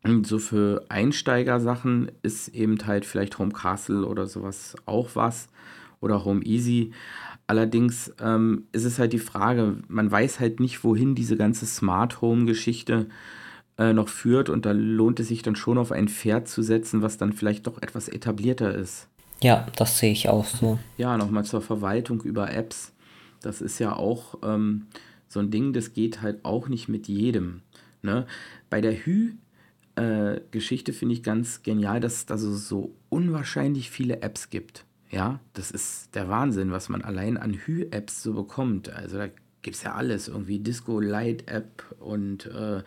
Und so für Einsteigersachen ist eben halt vielleicht Home Castle oder sowas auch was. Oder Home Easy. Allerdings ähm, ist es halt die Frage, man weiß halt nicht, wohin diese ganze Smart Home Geschichte äh, noch führt und da lohnt es sich dann schon auf ein Pferd zu setzen, was dann vielleicht doch etwas etablierter ist. Ja, das sehe ich auch so. Ja, nochmal zur Verwaltung über Apps. Das ist ja auch ähm, so ein Ding, das geht halt auch nicht mit jedem. Ne? Bei der Hü äh, Geschichte finde ich ganz genial, dass es da so, so unwahrscheinlich viele Apps gibt. Ja, das ist der Wahnsinn, was man allein an Hü-Apps so bekommt. Also da gibt es ja alles, irgendwie Disco Light App und äh,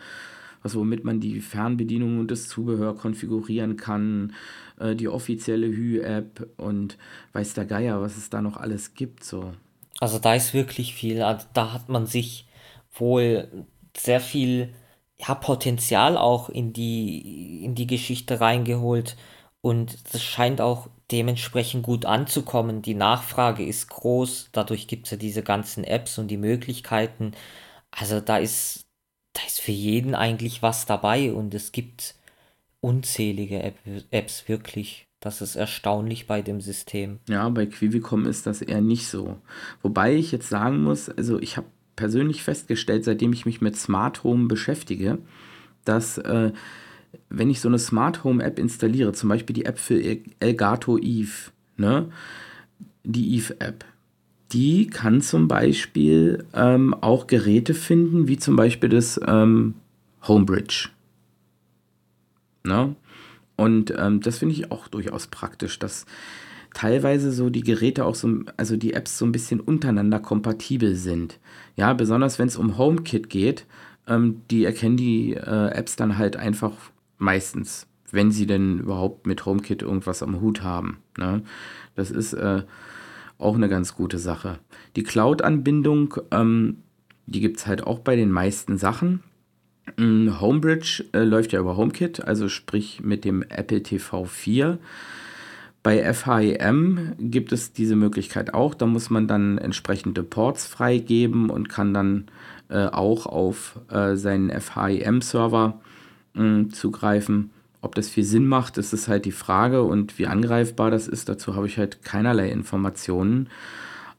was womit man die Fernbedienung und das Zubehör konfigurieren kann, äh, die offizielle Hü-App und weiß der Geier, was es da noch alles gibt. So. Also da ist wirklich viel. Also da hat man sich wohl sehr viel ja, Potenzial auch in die, in die Geschichte reingeholt. Und das scheint auch dementsprechend gut anzukommen. Die Nachfrage ist groß, dadurch gibt es ja diese ganzen Apps und die Möglichkeiten. Also da ist, da ist für jeden eigentlich was dabei und es gibt unzählige App Apps wirklich. Das ist erstaunlich bei dem System. Ja, bei Quivicom ist das eher nicht so. Wobei ich jetzt sagen muss, also ich habe persönlich festgestellt, seitdem ich mich mit Smart Home beschäftige, dass äh, wenn ich so eine Smart Home App installiere, zum Beispiel die App für Elgato Eve, ne? die Eve App, die kann zum Beispiel ähm, auch Geräte finden, wie zum Beispiel das ähm, Homebridge. Ne? Und ähm, das finde ich auch durchaus praktisch, dass teilweise so die Geräte auch so, also die Apps so ein bisschen untereinander kompatibel sind. Ja, besonders wenn es um HomeKit geht, ähm, die erkennen die äh, Apps dann halt einfach meistens, wenn sie denn überhaupt mit HomeKit irgendwas am Hut haben. Ne? Das ist äh, auch eine ganz gute Sache. Die Cloud-Anbindung, ähm, die gibt es halt auch bei den meisten Sachen. Mm, Homebridge äh, läuft ja über HomeKit, also sprich mit dem Apple TV 4. Bei FHEM gibt es diese Möglichkeit auch. Da muss man dann entsprechende Ports freigeben und kann dann äh, auch auf äh, seinen FHEM-Server mm, zugreifen. Ob das viel Sinn macht, ist es halt die Frage und wie angreifbar das ist, dazu habe ich halt keinerlei Informationen.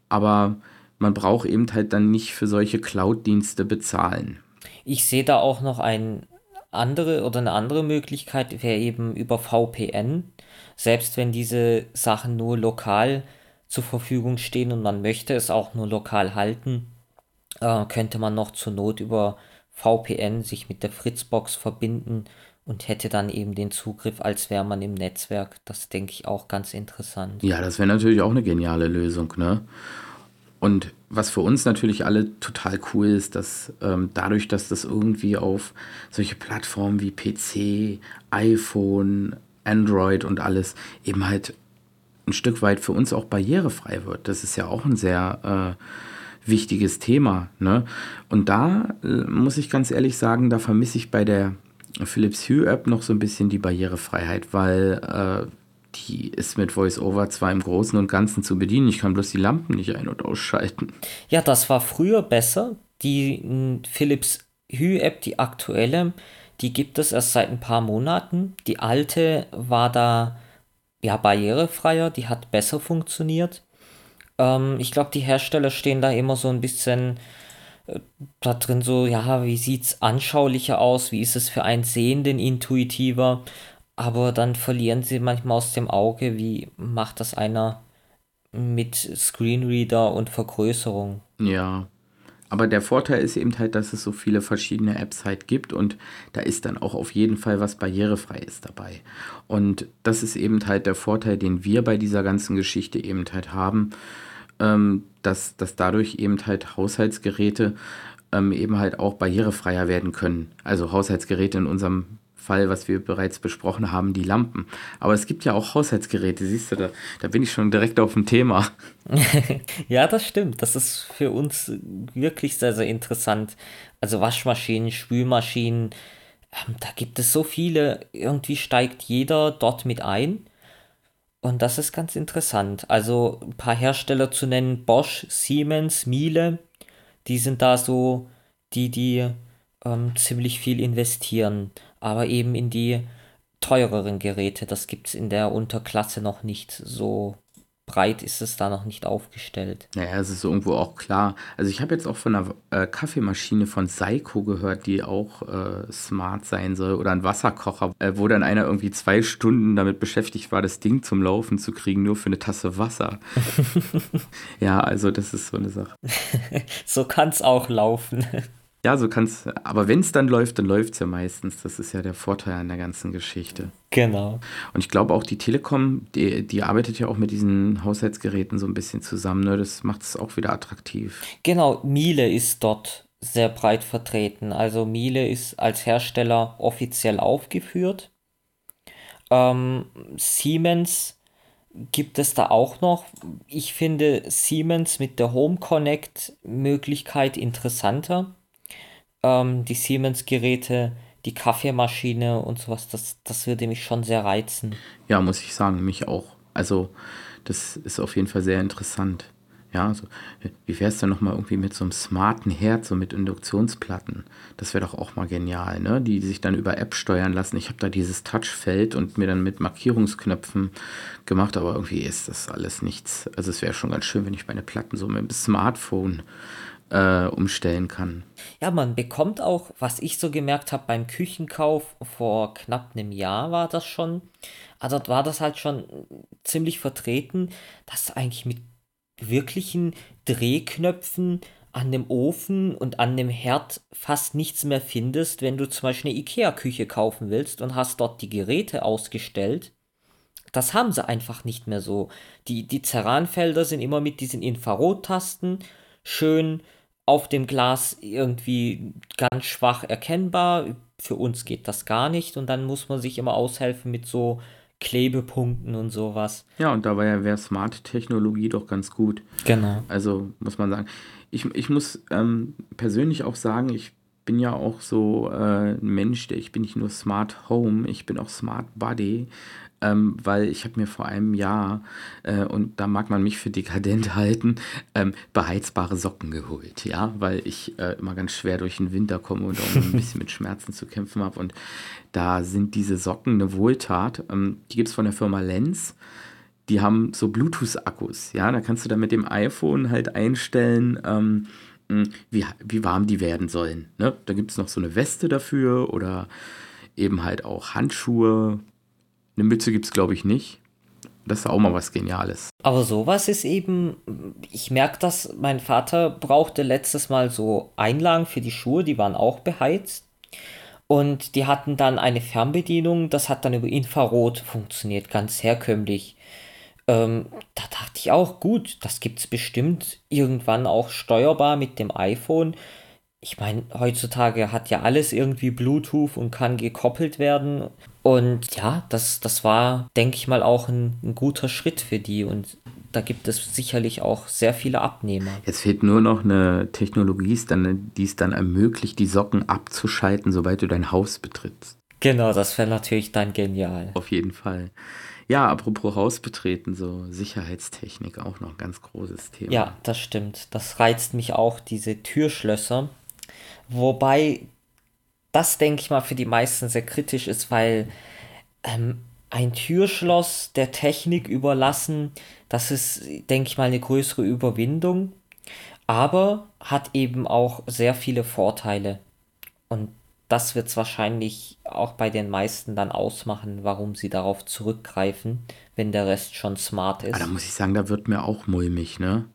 Aber man braucht eben halt dann nicht für solche Cloud-Dienste bezahlen. Ich sehe da auch noch ein andere oder eine andere Möglichkeit wäre eben über VPN. Selbst wenn diese Sachen nur lokal zur Verfügung stehen und man möchte es auch nur lokal halten, äh, könnte man noch zur Not über VPN sich mit der Fritzbox verbinden und hätte dann eben den Zugriff, als wäre man im Netzwerk. Das denke ich auch ganz interessant. Ja, das wäre natürlich auch eine geniale Lösung, ne? Und was für uns natürlich alle total cool ist, dass ähm, dadurch, dass das irgendwie auf solche Plattformen wie PC, iPhone, Android und alles eben halt ein Stück weit für uns auch barrierefrei wird. Das ist ja auch ein sehr äh, wichtiges Thema. Ne? Und da äh, muss ich ganz ehrlich sagen, da vermisse ich bei der Philips Hue App noch so ein bisschen die Barrierefreiheit, weil äh, die ist mit VoiceOver zwar im Großen und Ganzen zu bedienen, ich kann bloß die Lampen nicht ein- und ausschalten. Ja, das war früher besser. Die Philips Hue App, die aktuelle, die gibt es erst seit ein paar Monaten. Die alte war da ja barrierefreier, die hat besser funktioniert. Ähm, ich glaube, die Hersteller stehen da immer so ein bisschen da drin so, ja, wie sieht's anschaulicher aus, wie ist es für einen Sehenden intuitiver, aber dann verlieren sie manchmal aus dem Auge, wie macht das einer mit Screenreader und Vergrößerung. Ja, aber der Vorteil ist eben halt, dass es so viele verschiedene Apps halt gibt und da ist dann auch auf jeden Fall was barrierefrei ist dabei. Und das ist eben halt der Vorteil, den wir bei dieser ganzen Geschichte eben halt haben ähm, dass, dass dadurch eben halt Haushaltsgeräte ähm, eben halt auch barrierefreier werden können. Also Haushaltsgeräte in unserem Fall, was wir bereits besprochen haben, die Lampen. Aber es gibt ja auch Haushaltsgeräte, siehst du, da, da bin ich schon direkt auf dem Thema. [laughs] ja, das stimmt. Das ist für uns wirklich sehr, sehr interessant. Also Waschmaschinen, Spülmaschinen, ähm, da gibt es so viele. Irgendwie steigt jeder dort mit ein. Und das ist ganz interessant. Also ein paar Hersteller zu nennen, Bosch, Siemens, Miele, die sind da so die, die ähm, ziemlich viel investieren, aber eben in die teureren Geräte. Das gibt es in der Unterklasse noch nicht so breit ist es da noch nicht aufgestellt. Naja, es ist irgendwo auch klar. Also ich habe jetzt auch von einer äh, Kaffeemaschine von Seiko gehört, die auch äh, smart sein soll. Oder ein Wasserkocher, äh, wo dann einer irgendwie zwei Stunden damit beschäftigt war, das Ding zum Laufen zu kriegen, nur für eine Tasse Wasser. [laughs] ja, also das ist so eine Sache. so kann es auch laufen. Ja, so kann's. Aber wenn es dann läuft, dann läuft es ja meistens. Das ist ja der Vorteil an der ganzen Geschichte. Genau. Und ich glaube auch die Telekom, die, die arbeitet ja auch mit diesen Haushaltsgeräten so ein bisschen zusammen. Ne? Das macht es auch wieder attraktiv. Genau, Miele ist dort sehr breit vertreten. Also Miele ist als Hersteller offiziell aufgeführt. Ähm, Siemens gibt es da auch noch. Ich finde Siemens mit der Home Connect Möglichkeit interessanter ähm, die Siemens-Geräte, die Kaffeemaschine und sowas, das, das würde mich schon sehr reizen. Ja, muss ich sagen, mich auch. Also, das ist auf jeden Fall sehr interessant. Ja, also, wie wäre es denn nochmal irgendwie mit so einem smarten Herd, so mit Induktionsplatten? Das wäre doch auch mal genial, ne? Die, die sich dann über App steuern lassen. Ich habe da dieses Touchfeld und mir dann mit Markierungsknöpfen gemacht, aber irgendwie ist das alles nichts. Also es wäre schon ganz schön, wenn ich meine Platten so mit dem Smartphone äh, umstellen kann. Ja, man bekommt auch, was ich so gemerkt habe beim Küchenkauf, vor knapp einem Jahr war das schon, also war das halt schon ziemlich vertreten, dass eigentlich mit wirklichen Drehknöpfen an dem Ofen und an dem Herd fast nichts mehr findest, wenn du zum Beispiel eine Ikea-Küche kaufen willst und hast dort die Geräte ausgestellt. Das haben sie einfach nicht mehr so. Die, die Ceranfelder sind immer mit diesen Infrarottasten schön auf dem Glas irgendwie ganz schwach erkennbar. Für uns geht das gar nicht und dann muss man sich immer aushelfen mit so Klebepunkten und sowas. Ja, und dabei wäre Smart-Technologie doch ganz gut. Genau. Also muss man sagen. Ich, ich muss ähm, persönlich auch sagen, ich bin ja auch so äh, ein Mensch, der ich bin nicht nur Smart Home, ich bin auch Smart Body ähm, weil ich habe mir vor einem Jahr, äh, und da mag man mich für dekadent [laughs] halten, ähm, beheizbare Socken geholt, ja, weil ich äh, immer ganz schwer durch den Winter komme und auch ein bisschen mit [laughs] Schmerzen zu kämpfen habe und da sind diese Socken eine Wohltat, ähm, die gibt es von der Firma Lens, die haben so Bluetooth-Akkus, ja, da kannst du dann mit dem iPhone halt einstellen, ähm, wie, wie warm die werden sollen. Ne? Da gibt es noch so eine Weste dafür oder eben halt auch Handschuhe, eine Mütze gibt es, glaube ich, nicht. Das ist auch mal was Geniales. Aber sowas ist eben, ich merke das, mein Vater brauchte letztes Mal so Einlagen für die Schuhe, die waren auch beheizt. Und die hatten dann eine Fernbedienung, das hat dann über Infrarot funktioniert, ganz herkömmlich. Ähm, da dachte ich auch, gut, das gibt es bestimmt irgendwann auch steuerbar mit dem iPhone. Ich meine, heutzutage hat ja alles irgendwie Bluetooth und kann gekoppelt werden. Und ja, das, das war, denke ich mal, auch ein, ein guter Schritt für die. Und da gibt es sicherlich auch sehr viele Abnehmer. Jetzt fehlt nur noch eine Technologie, die es dann ermöglicht, die Socken abzuschalten, sobald du dein Haus betrittst. Genau, das wäre natürlich dann genial. Auf jeden Fall. Ja, apropos Haus betreten, so Sicherheitstechnik auch noch ein ganz großes Thema. Ja, das stimmt. Das reizt mich auch, diese Türschlösser. Wobei das, denke ich mal, für die meisten sehr kritisch ist, weil ähm, ein Türschloss der Technik überlassen, das ist, denke ich mal, eine größere Überwindung, aber hat eben auch sehr viele Vorteile. Und das wird es wahrscheinlich auch bei den meisten dann ausmachen, warum sie darauf zurückgreifen, wenn der Rest schon smart ist. Aber da muss ich sagen, da wird mir auch mulmig, ne?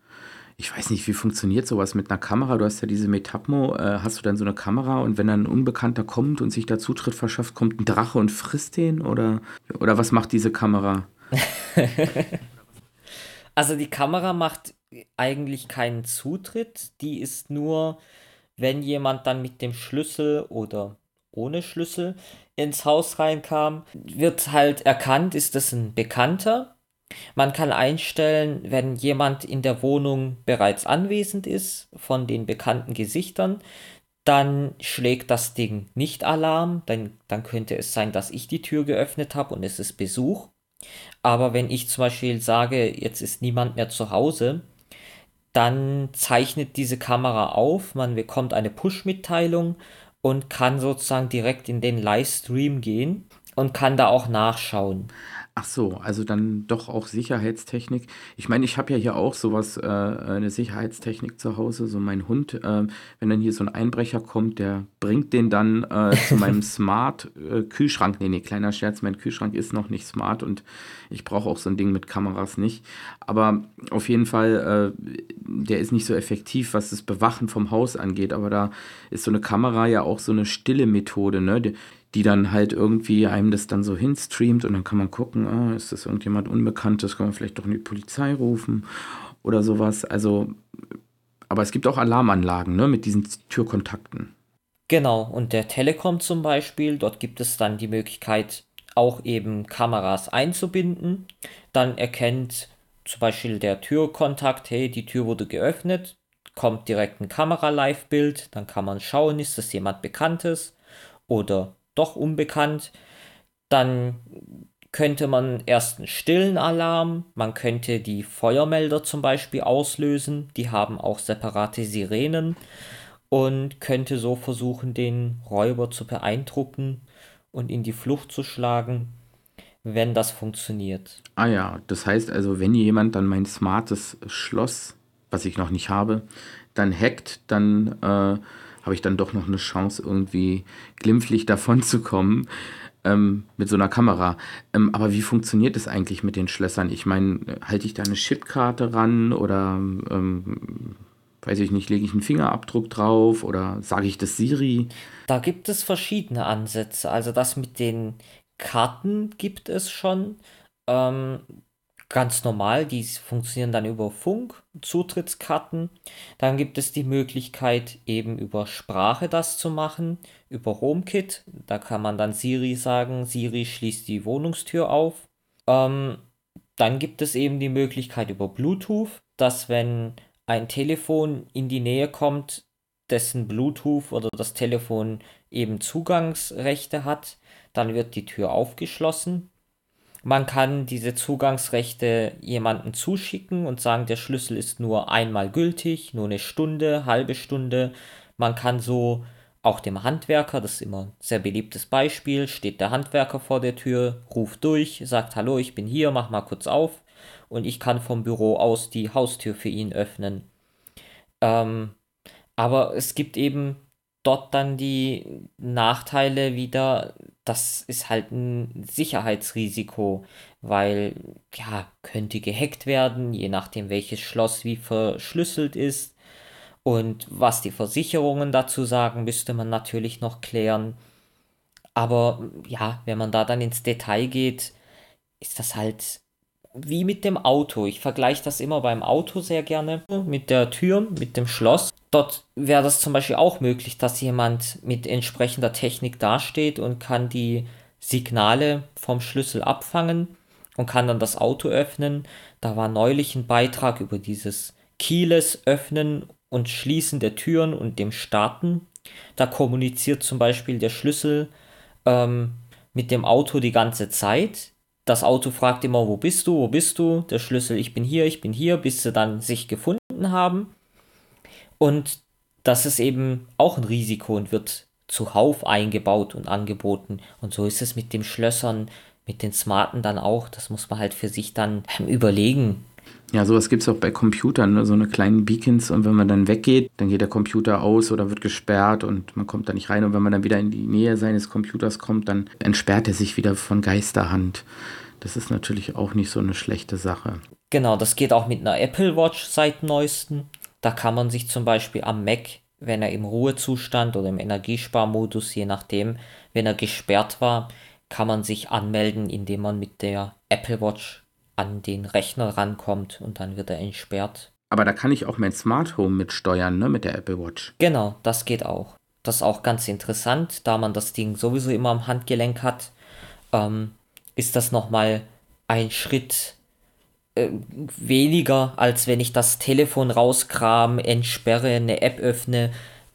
Ich weiß nicht, wie funktioniert sowas mit einer Kamera? Du hast ja diese Metapmo, äh, hast du dann so eine Kamera und wenn dann ein Unbekannter kommt und sich da Zutritt verschafft, kommt ein Drache und frisst den? Oder, oder was macht diese Kamera? [laughs] also die Kamera macht eigentlich keinen Zutritt, die ist nur, wenn jemand dann mit dem Schlüssel oder ohne Schlüssel ins Haus reinkam, wird halt erkannt, ist das ein Bekannter man kann einstellen, wenn jemand in der Wohnung bereits anwesend ist, von den bekannten Gesichtern, dann schlägt das Ding nicht Alarm, dann, dann könnte es sein, dass ich die Tür geöffnet habe und es ist Besuch. Aber wenn ich zum Beispiel sage, jetzt ist niemand mehr zu Hause, dann zeichnet diese Kamera auf, man bekommt eine Push-Mitteilung und kann sozusagen direkt in den Livestream gehen und kann da auch nachschauen. Ach so, also dann doch auch Sicherheitstechnik. Ich meine, ich habe ja hier auch sowas, äh, eine Sicherheitstechnik zu Hause. So mein Hund, äh, wenn dann hier so ein Einbrecher kommt, der bringt den dann äh, zu meinem [laughs] Smart-Kühlschrank. nee, nee, kleiner Scherz, mein Kühlschrank ist noch nicht smart und ich brauche auch so ein Ding mit Kameras nicht. Aber auf jeden Fall, äh, der ist nicht so effektiv, was das Bewachen vom Haus angeht. Aber da ist so eine Kamera ja auch so eine stille Methode, ne? Die, die dann halt irgendwie einem das dann so hinstreamt und dann kann man gucken, ah, ist das irgendjemand Unbekanntes, kann man vielleicht doch in die Polizei rufen oder sowas. Also, aber es gibt auch Alarmanlagen ne, mit diesen Türkontakten. Genau, und der Telekom zum Beispiel, dort gibt es dann die Möglichkeit, auch eben Kameras einzubinden. Dann erkennt zum Beispiel der Türkontakt, hey, die Tür wurde geöffnet, kommt direkt ein Kamera-Live-Bild, dann kann man schauen, ist das jemand Bekanntes oder doch unbekannt. Dann könnte man erst einen stillen Alarm, man könnte die Feuermelder zum Beispiel auslösen, die haben auch separate Sirenen und könnte so versuchen, den Räuber zu beeindrucken und in die Flucht zu schlagen, wenn das funktioniert. Ah ja, das heißt also, wenn jemand dann mein smartes Schloss, was ich noch nicht habe, dann hackt, dann äh, habe ich dann doch noch eine Chance, irgendwie glimpflich davon zu kommen ähm, mit so einer Kamera. Ähm, aber wie funktioniert es eigentlich mit den Schlössern? Ich meine, halte ich da eine Chipkarte ran oder ähm, weiß ich nicht, lege ich einen Fingerabdruck drauf oder sage ich das Siri? Da gibt es verschiedene Ansätze. Also das mit den Karten gibt es schon. Ähm, ganz normal, die funktionieren dann über Funk, Zutrittskarten. Dann gibt es die Möglichkeit, eben über Sprache das zu machen, über HomeKit. Da kann man dann Siri sagen, Siri schließt die Wohnungstür auf. Ähm, dann gibt es eben die Möglichkeit über Bluetooth, dass wenn ein Telefon in die Nähe kommt, dessen Bluetooth oder das Telefon eben Zugangsrechte hat, dann wird die Tür aufgeschlossen. Man kann diese Zugangsrechte jemandem zuschicken und sagen, der Schlüssel ist nur einmal gültig, nur eine Stunde, halbe Stunde. Man kann so auch dem Handwerker, das ist immer ein sehr beliebtes Beispiel, steht der Handwerker vor der Tür, ruft durch, sagt, hallo, ich bin hier, mach mal kurz auf und ich kann vom Büro aus die Haustür für ihn öffnen. Ähm, aber es gibt eben dort dann die Nachteile wieder, das ist halt ein Sicherheitsrisiko, weil ja, könnte gehackt werden, je nachdem welches Schloss wie verschlüsselt ist. Und was die Versicherungen dazu sagen, müsste man natürlich noch klären. Aber ja, wenn man da dann ins Detail geht, ist das halt wie mit dem Auto. Ich vergleiche das immer beim Auto sehr gerne mit der Tür, mit dem Schloss. Dort wäre das zum Beispiel auch möglich, dass jemand mit entsprechender Technik dasteht und kann die Signale vom Schlüssel abfangen und kann dann das Auto öffnen. Da war neulich ein Beitrag über dieses Keyless öffnen und schließen der Türen und dem Starten. Da kommuniziert zum Beispiel der Schlüssel ähm, mit dem Auto die ganze Zeit das Auto fragt immer, wo bist du, wo bist du? Der Schlüssel, ich bin hier, ich bin hier, bis sie dann sich gefunden haben. Und das ist eben auch ein Risiko und wird zuhauf eingebaut und angeboten. Und so ist es mit den Schlössern, mit den Smarten dann auch. Das muss man halt für sich dann überlegen. Ja, sowas gibt es auch bei Computern, ne? so eine kleinen Beacons und wenn man dann weggeht, dann geht der Computer aus oder wird gesperrt und man kommt da nicht rein und wenn man dann wieder in die Nähe seines Computers kommt, dann entsperrt er sich wieder von Geisterhand. Das ist natürlich auch nicht so eine schlechte Sache. Genau, das geht auch mit einer Apple Watch seit neuestem. Da kann man sich zum Beispiel am Mac, wenn er im Ruhezustand oder im Energiesparmodus, je nachdem, wenn er gesperrt war, kann man sich anmelden, indem man mit der Apple Watch an den Rechner rankommt und dann wird er entsperrt. Aber da kann ich auch mein Smart Home mitsteuern, ne, mit der Apple Watch. Genau, das geht auch. Das ist auch ganz interessant, da man das Ding sowieso immer am Handgelenk hat, ähm, ist das nochmal ein Schritt äh, weniger, als wenn ich das Telefon rauskram, entsperre, eine App öffne,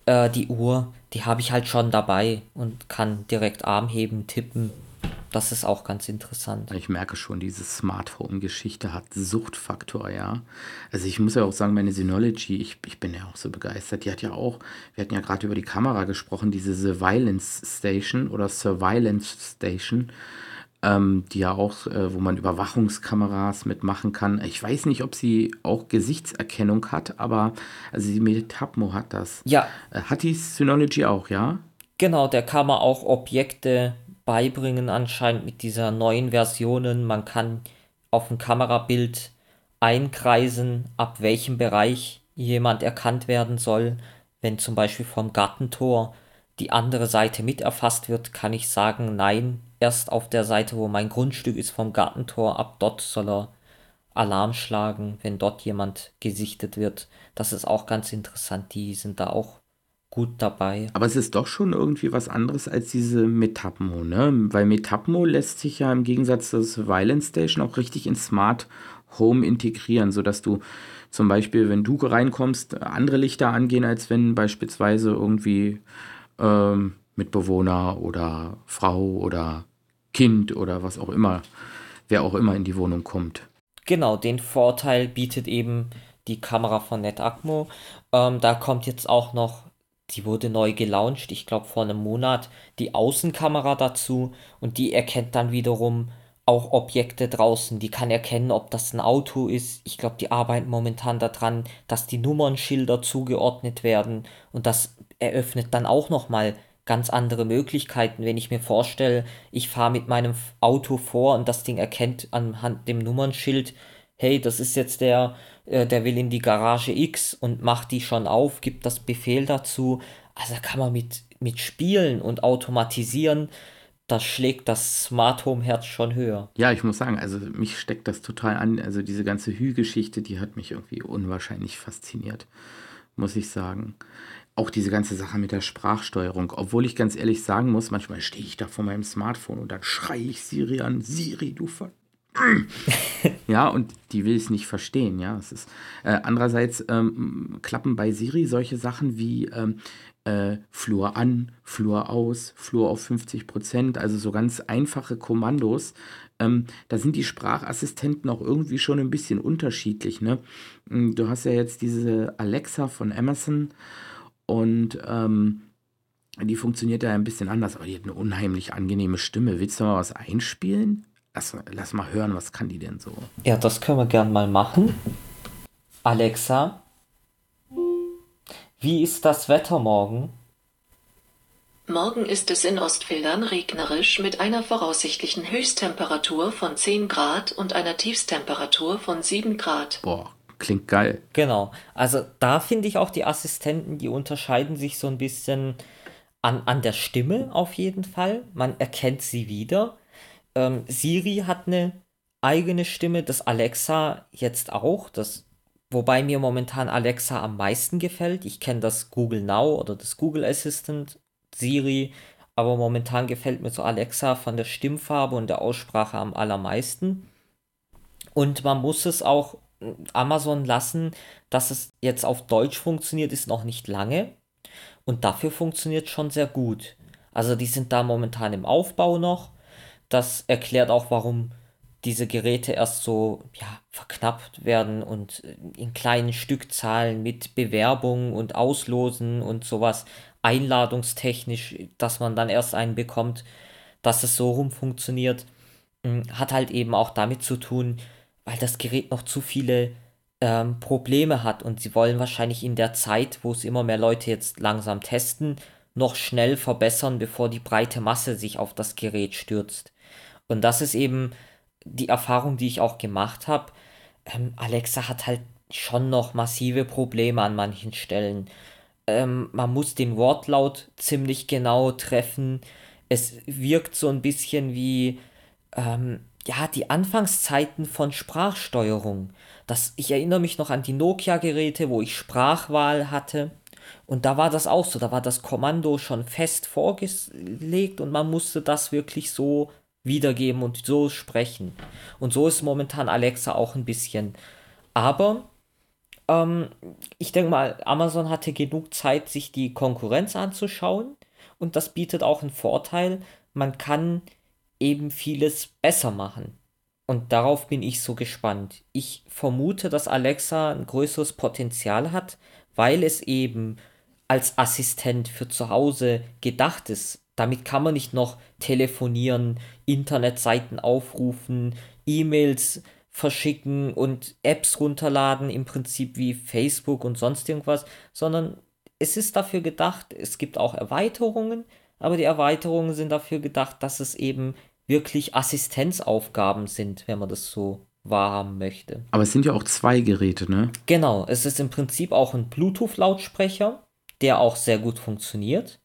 äh, die Uhr, die habe ich halt schon dabei und kann direkt Arm heben, tippen, das ist auch ganz interessant. Ich merke schon, diese Smartphone-Geschichte hat Suchtfaktor, ja. Also ich muss ja auch sagen, meine Synology, ich, ich bin ja auch so begeistert. Die hat ja auch, wir hatten ja gerade über die Kamera gesprochen, diese Surveillance Station oder Surveillance Station, ähm, die ja auch, äh, wo man Überwachungskameras mitmachen kann. Ich weiß nicht, ob sie auch Gesichtserkennung hat, aber also die Metapmo hat das. Ja. Äh, hat die Synology auch, ja? Genau, der kann man auch Objekte beibringen anscheinend mit dieser neuen Versionen. Man kann auf ein Kamerabild einkreisen, ab welchem Bereich jemand erkannt werden soll. Wenn zum Beispiel vom Gartentor die andere Seite mit erfasst wird, kann ich sagen, nein, erst auf der Seite, wo mein Grundstück ist vom Gartentor, ab dort soll er Alarm schlagen, wenn dort jemand gesichtet wird. Das ist auch ganz interessant, die sind da auch gut dabei. Aber es ist doch schon irgendwie was anderes als diese Metapmo, ne? Weil Metapmo lässt sich ja im Gegensatz zur Violence Station auch richtig in Smart Home integrieren, sodass du zum Beispiel, wenn du reinkommst, andere Lichter angehen, als wenn beispielsweise irgendwie ähm, Mitbewohner oder Frau oder Kind oder was auch immer, wer auch immer in die Wohnung kommt. Genau, den Vorteil bietet eben die Kamera von NetAcmo. Ähm, da kommt jetzt auch noch die wurde neu gelauncht, ich glaube vor einem Monat, die Außenkamera dazu und die erkennt dann wiederum auch Objekte draußen, die kann erkennen, ob das ein Auto ist. Ich glaube, die arbeiten momentan daran, dass die Nummernschilder zugeordnet werden und das eröffnet dann auch nochmal ganz andere Möglichkeiten, wenn ich mir vorstelle, ich fahre mit meinem Auto vor und das Ding erkennt anhand dem Nummernschild, hey, das ist jetzt der, äh, der will in die Garage X und macht die schon auf, gibt das Befehl dazu. Also da kann man mit, mit Spielen und Automatisieren, das schlägt das Smart Home Herz schon höher. Ja, ich muss sagen, also mich steckt das total an. Also diese ganze Hü-Geschichte, die hat mich irgendwie unwahrscheinlich fasziniert, muss ich sagen. Auch diese ganze Sache mit der Sprachsteuerung. Obwohl ich ganz ehrlich sagen muss, manchmal stehe ich da vor meinem Smartphone und dann schreie ich Siri an, Siri, du Ver [laughs] ja, und die will es nicht verstehen, ja. Es ist, äh, andererseits ähm, klappen bei Siri solche Sachen wie ähm, äh, Flur an, Flur aus, Flur auf 50 Prozent, also so ganz einfache Kommandos. Ähm, da sind die Sprachassistenten auch irgendwie schon ein bisschen unterschiedlich. Ne? Hm, du hast ja jetzt diese Alexa von Amazon und ähm, die funktioniert ja ein bisschen anders, aber die hat eine unheimlich angenehme Stimme. Willst du mal was einspielen? Lass, lass mal hören, was kann die denn so? Ja, das können wir gern mal machen. Alexa, wie ist das Wetter morgen? Morgen ist es in Ostfildern regnerisch mit einer voraussichtlichen Höchsttemperatur von 10 Grad und einer Tiefstemperatur von 7 Grad. Boah, klingt geil. Genau. Also da finde ich auch die Assistenten, die unterscheiden sich so ein bisschen an, an der Stimme auf jeden Fall. Man erkennt sie wieder. Ähm, Siri hat eine eigene Stimme, das Alexa jetzt auch, das, wobei mir momentan Alexa am meisten gefällt. Ich kenne das Google Now oder das Google Assistant, Siri, aber momentan gefällt mir so Alexa von der Stimmfarbe und der Aussprache am allermeisten. Und man muss es auch Amazon lassen, dass es jetzt auf Deutsch funktioniert, ist noch nicht lange. Und dafür funktioniert schon sehr gut. Also die sind da momentan im Aufbau noch. Das erklärt auch, warum diese Geräte erst so ja, verknappt werden und in kleinen Stückzahlen mit Bewerbungen und Auslosen und sowas einladungstechnisch, dass man dann erst einen bekommt, dass es so rum funktioniert, hm, hat halt eben auch damit zu tun, weil das Gerät noch zu viele ähm, Probleme hat und sie wollen wahrscheinlich in der Zeit, wo es immer mehr Leute jetzt langsam testen, noch schnell verbessern, bevor die breite Masse sich auf das Gerät stürzt. Und das ist eben die Erfahrung, die ich auch gemacht habe. Ähm, Alexa hat halt schon noch massive Probleme an manchen Stellen. Ähm, man muss den Wortlaut ziemlich genau treffen. Es wirkt so ein bisschen wie, ähm, ja, die Anfangszeiten von Sprachsteuerung. Das, ich erinnere mich noch an die Nokia-Geräte, wo ich Sprachwahl hatte. Und da war das auch so, da war das Kommando schon fest vorgelegt und man musste das wirklich so wiedergeben und so sprechen. Und so ist momentan Alexa auch ein bisschen. Aber ähm, ich denke mal, Amazon hatte genug Zeit, sich die Konkurrenz anzuschauen. Und das bietet auch einen Vorteil. Man kann eben vieles besser machen. Und darauf bin ich so gespannt. Ich vermute, dass Alexa ein größeres Potenzial hat, weil es eben als Assistent für zu Hause gedacht ist. Damit kann man nicht noch telefonieren, Internetseiten aufrufen, E-Mails verschicken und Apps runterladen, im Prinzip wie Facebook und sonst irgendwas, sondern es ist dafür gedacht, es gibt auch Erweiterungen, aber die Erweiterungen sind dafür gedacht, dass es eben wirklich Assistenzaufgaben sind, wenn man das so wahrhaben möchte. Aber es sind ja auch zwei Geräte, ne? Genau, es ist im Prinzip auch ein Bluetooth-Lautsprecher, der auch sehr gut funktioniert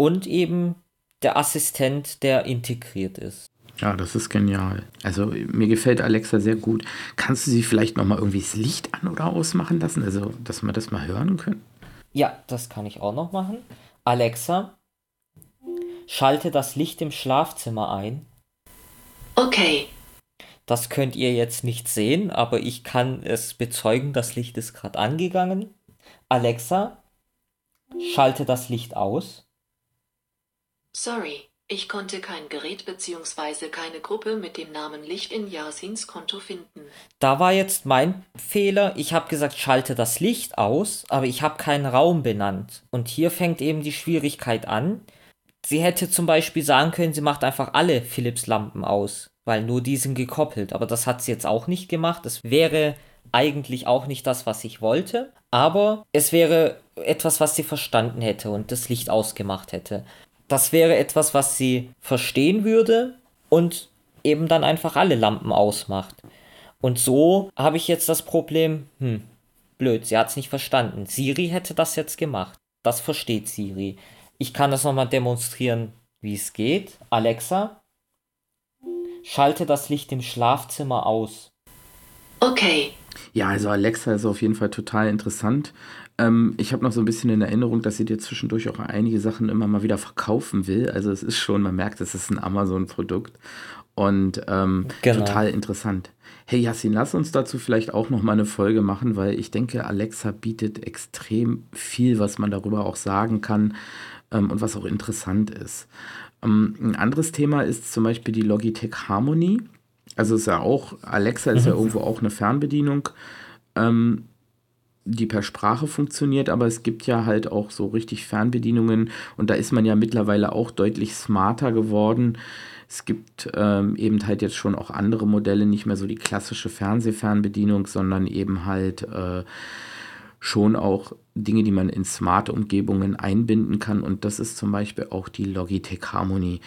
und eben der Assistent, der integriert ist. Ja, das ist genial. Also mir gefällt Alexa sehr gut. Kannst du sie vielleicht noch mal irgendwie das Licht an oder ausmachen lassen, also dass wir das mal hören können? Ja, das kann ich auch noch machen. Alexa, schalte das Licht im Schlafzimmer ein. Okay. Das könnt ihr jetzt nicht sehen, aber ich kann es bezeugen, das Licht ist gerade angegangen. Alexa, schalte das Licht aus. Sorry, ich konnte kein Gerät bzw. keine Gruppe mit dem Namen Licht in Yasins Konto finden. Da war jetzt mein Fehler. Ich habe gesagt, schalte das Licht aus, aber ich habe keinen Raum benannt. Und hier fängt eben die Schwierigkeit an. Sie hätte zum Beispiel sagen können, sie macht einfach alle Philips Lampen aus. weil nur die sind gekoppelt. Aber das hat sie jetzt auch nicht gemacht. Das wäre eigentlich auch nicht das, was ich wollte. Aber es wäre etwas, was sie verstanden hätte und das Licht ausgemacht hätte. Das wäre etwas, was sie verstehen würde und eben dann einfach alle Lampen ausmacht. Und so habe ich jetzt das Problem, hm, blöd, sie hat es nicht verstanden. Siri hätte das jetzt gemacht. Das versteht Siri. Ich kann das nochmal demonstrieren, wie es geht. Alexa, schalte das Licht im Schlafzimmer aus. Okay. Ja, also Alexa ist auf jeden Fall total interessant. Ähm, ich habe noch so ein bisschen in Erinnerung, dass sie dir zwischendurch auch einige Sachen immer mal wieder verkaufen will. Also es ist schon, man merkt, es ist ein Amazon-Produkt. Und ähm, genau. total interessant. Hey Yassin, lass uns dazu vielleicht auch noch mal eine Folge machen, weil ich denke, Alexa bietet extrem viel, was man darüber auch sagen kann ähm, und was auch interessant ist. Ähm, ein anderes Thema ist zum Beispiel die Logitech Harmony. Also ist ja auch, Alexa ist ja mhm. irgendwo auch eine Fernbedienung, ähm, die per Sprache funktioniert, aber es gibt ja halt auch so richtig Fernbedienungen und da ist man ja mittlerweile auch deutlich smarter geworden. Es gibt ähm, eben halt jetzt schon auch andere Modelle, nicht mehr so die klassische Fernsehfernbedienung, sondern eben halt äh, schon auch Dinge, die man in smarte Umgebungen einbinden kann. Und das ist zum Beispiel auch die Logitech Harmony.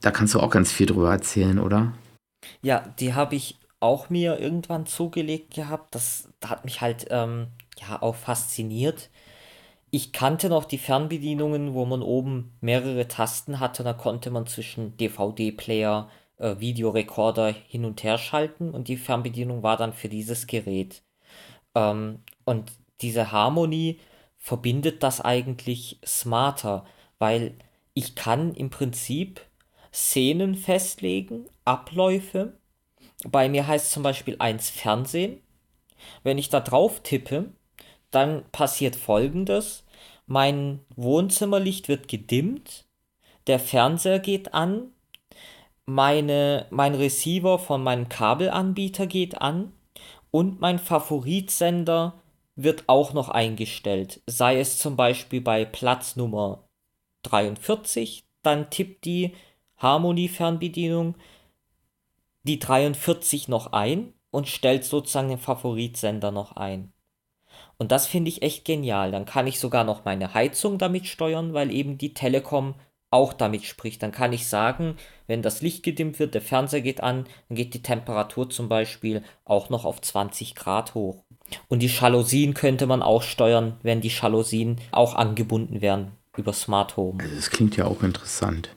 Da kannst du auch ganz viel drüber erzählen, oder? Ja, die habe ich auch mir irgendwann zugelegt gehabt. Das hat mich halt ähm, ja auch fasziniert. Ich kannte noch die Fernbedienungen, wo man oben mehrere Tasten hatte. Da konnte man zwischen DVD-Player, äh, Videorekorder hin und her schalten und die Fernbedienung war dann für dieses Gerät. Ähm, und diese Harmonie verbindet das eigentlich smarter, weil ich kann im Prinzip Szenen festlegen, Abläufe. Bei mir heißt zum Beispiel eins Fernsehen. Wenn ich da drauf tippe, dann passiert folgendes. Mein Wohnzimmerlicht wird gedimmt, der Fernseher geht an, meine, mein Receiver von meinem Kabelanbieter geht an und mein Favoritsender wird auch noch eingestellt. Sei es zum Beispiel bei Platz Nummer 43, dann tippt die Harmony-Fernbedienung die 43 noch ein und stellt sozusagen den Favoritsender noch ein. Und das finde ich echt genial. Dann kann ich sogar noch meine Heizung damit steuern, weil eben die Telekom auch damit spricht. Dann kann ich sagen, wenn das Licht gedimmt wird, der Fernseher geht an, dann geht die Temperatur zum Beispiel auch noch auf 20 Grad hoch. Und die Jalousien könnte man auch steuern, wenn die Jalousien auch angebunden werden über Smart Home. Also das klingt ja auch interessant.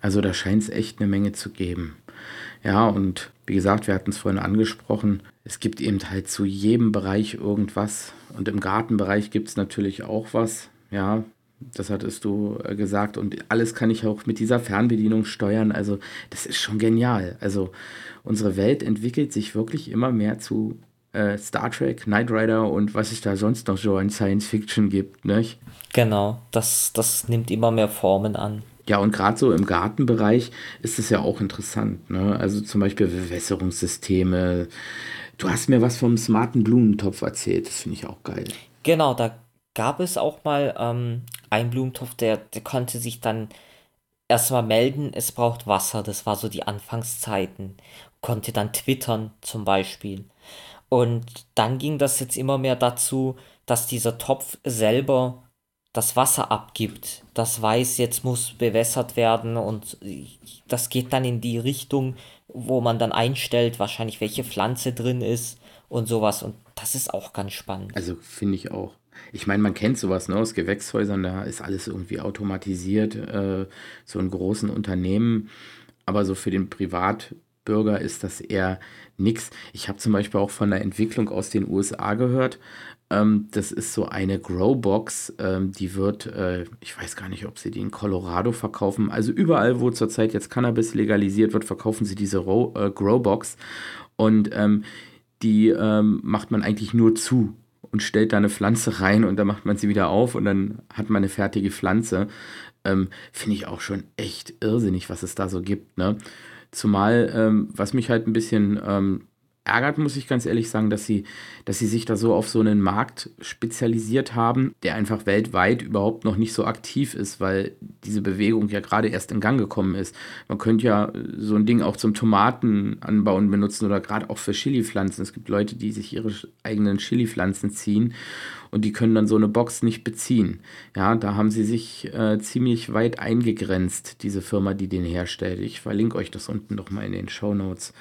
Also da scheint es echt eine Menge zu geben. Ja, und wie gesagt, wir hatten es vorhin angesprochen, es gibt eben halt zu jedem Bereich irgendwas. Und im Gartenbereich gibt es natürlich auch was. Ja, das hattest du äh, gesagt. Und alles kann ich auch mit dieser Fernbedienung steuern. Also das ist schon genial. Also unsere Welt entwickelt sich wirklich immer mehr zu äh, Star Trek, Knight Rider und was es da sonst noch so an Science Fiction gibt. Nicht? Genau, das, das nimmt immer mehr Formen an. Ja, und gerade so im Gartenbereich ist es ja auch interessant. Ne? Also zum Beispiel Bewässerungssysteme. Du hast mir was vom smarten Blumentopf erzählt. Das finde ich auch geil. Genau, da gab es auch mal ähm, einen Blumentopf, der, der konnte sich dann erstmal melden, es braucht Wasser. Das war so die Anfangszeiten. Konnte dann twittern zum Beispiel. Und dann ging das jetzt immer mehr dazu, dass dieser Topf selber das Wasser abgibt. Das weiß, jetzt muss bewässert werden und das geht dann in die Richtung, wo man dann einstellt, wahrscheinlich welche Pflanze drin ist und sowas. Und das ist auch ganz spannend. Also finde ich auch. Ich meine, man kennt sowas ne, aus Gewächshäusern, da ist alles irgendwie automatisiert, äh, so in großen Unternehmen. Aber so für den Privatbürger ist das eher nichts. Ich habe zum Beispiel auch von der Entwicklung aus den USA gehört. Ähm, das ist so eine Growbox, ähm, die wird, äh, ich weiß gar nicht, ob sie die in Colorado verkaufen. Also überall, wo zurzeit jetzt Cannabis legalisiert wird, verkaufen sie diese Ro äh, Growbox. Und ähm, die ähm, macht man eigentlich nur zu und stellt da eine Pflanze rein und dann macht man sie wieder auf und dann hat man eine fertige Pflanze. Ähm, finde ich auch schon echt irrsinnig, was es da so gibt. Ne? Zumal, ähm, was mich halt ein bisschen ärgert, muss ich ganz ehrlich sagen, dass sie, dass sie sich da so auf so einen Markt spezialisiert haben, der einfach weltweit überhaupt noch nicht so aktiv ist, weil diese Bewegung ja gerade erst in Gang gekommen ist. Man könnte ja so ein Ding auch zum Tomatenanbauen benutzen oder gerade auch für Chili-Pflanzen. Es gibt Leute, die sich ihre eigenen Chili-Pflanzen ziehen und die können dann so eine Box nicht beziehen. Ja, da haben sie sich äh, ziemlich weit eingegrenzt, diese Firma, die den herstellt. Ich verlinke euch das unten noch mal in den Show Notes.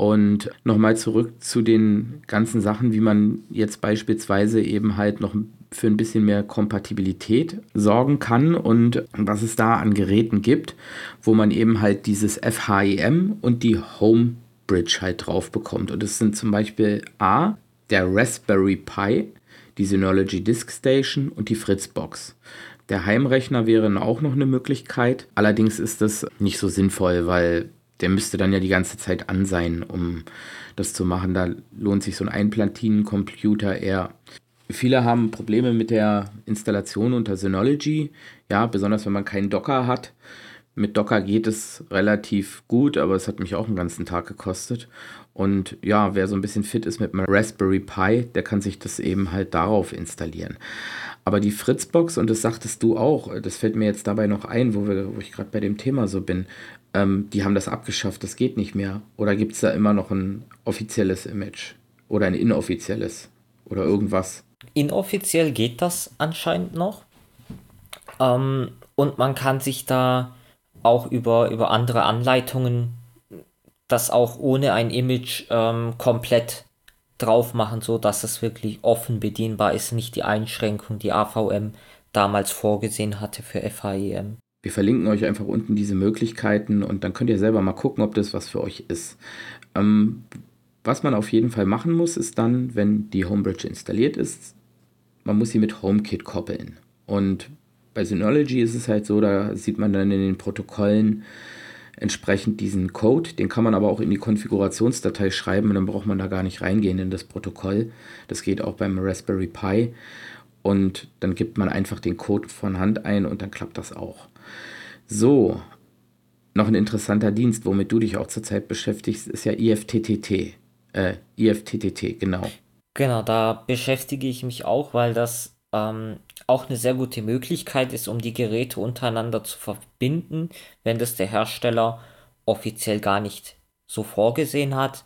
Und nochmal zurück zu den ganzen Sachen, wie man jetzt beispielsweise eben halt noch für ein bisschen mehr Kompatibilität sorgen kann und was es da an Geräten gibt, wo man eben halt dieses FHIM und die Homebridge halt drauf bekommt. Und das sind zum Beispiel A, der Raspberry Pi, die Synology Disk Station und die Fritzbox. Der Heimrechner wäre auch noch eine Möglichkeit. Allerdings ist das nicht so sinnvoll, weil der müsste dann ja die ganze Zeit an sein, um das zu machen. Da lohnt sich so ein Einplatinencomputer eher. Viele haben Probleme mit der Installation unter Synology, ja, besonders wenn man keinen Docker hat. Mit Docker geht es relativ gut, aber es hat mich auch einen ganzen Tag gekostet. Und ja, wer so ein bisschen fit ist mit einem Raspberry Pi, der kann sich das eben halt darauf installieren. Aber die Fritzbox, und das sagtest du auch, das fällt mir jetzt dabei noch ein, wo, wir, wo ich gerade bei dem Thema so bin, ähm, die haben das abgeschafft, das geht nicht mehr. Oder gibt es da immer noch ein offizielles Image? Oder ein inoffizielles? Oder irgendwas? Inoffiziell geht das anscheinend noch. Ähm, und man kann sich da auch über, über andere Anleitungen das auch ohne ein Image ähm, komplett drauf machen, so dass es wirklich offen bedienbar ist, nicht die Einschränkung, die AVM damals vorgesehen hatte für FHEM. Wir verlinken euch einfach unten diese Möglichkeiten und dann könnt ihr selber mal gucken, ob das was für euch ist. Ähm, was man auf jeden Fall machen muss, ist dann, wenn die Homebridge installiert ist, man muss sie mit HomeKit koppeln. Und bei Synology ist es halt so, da sieht man dann in den Protokollen entsprechend diesen Code. Den kann man aber auch in die Konfigurationsdatei schreiben und dann braucht man da gar nicht reingehen in das Protokoll. Das geht auch beim Raspberry Pi. Und dann gibt man einfach den Code von Hand ein und dann klappt das auch. So, noch ein interessanter Dienst, womit du dich auch zurzeit beschäftigst, ist ja IFTTT. Äh, IFTTT, genau. Genau, da beschäftige ich mich auch, weil das ähm, auch eine sehr gute Möglichkeit ist, um die Geräte untereinander zu verbinden, wenn das der Hersteller offiziell gar nicht so vorgesehen hat,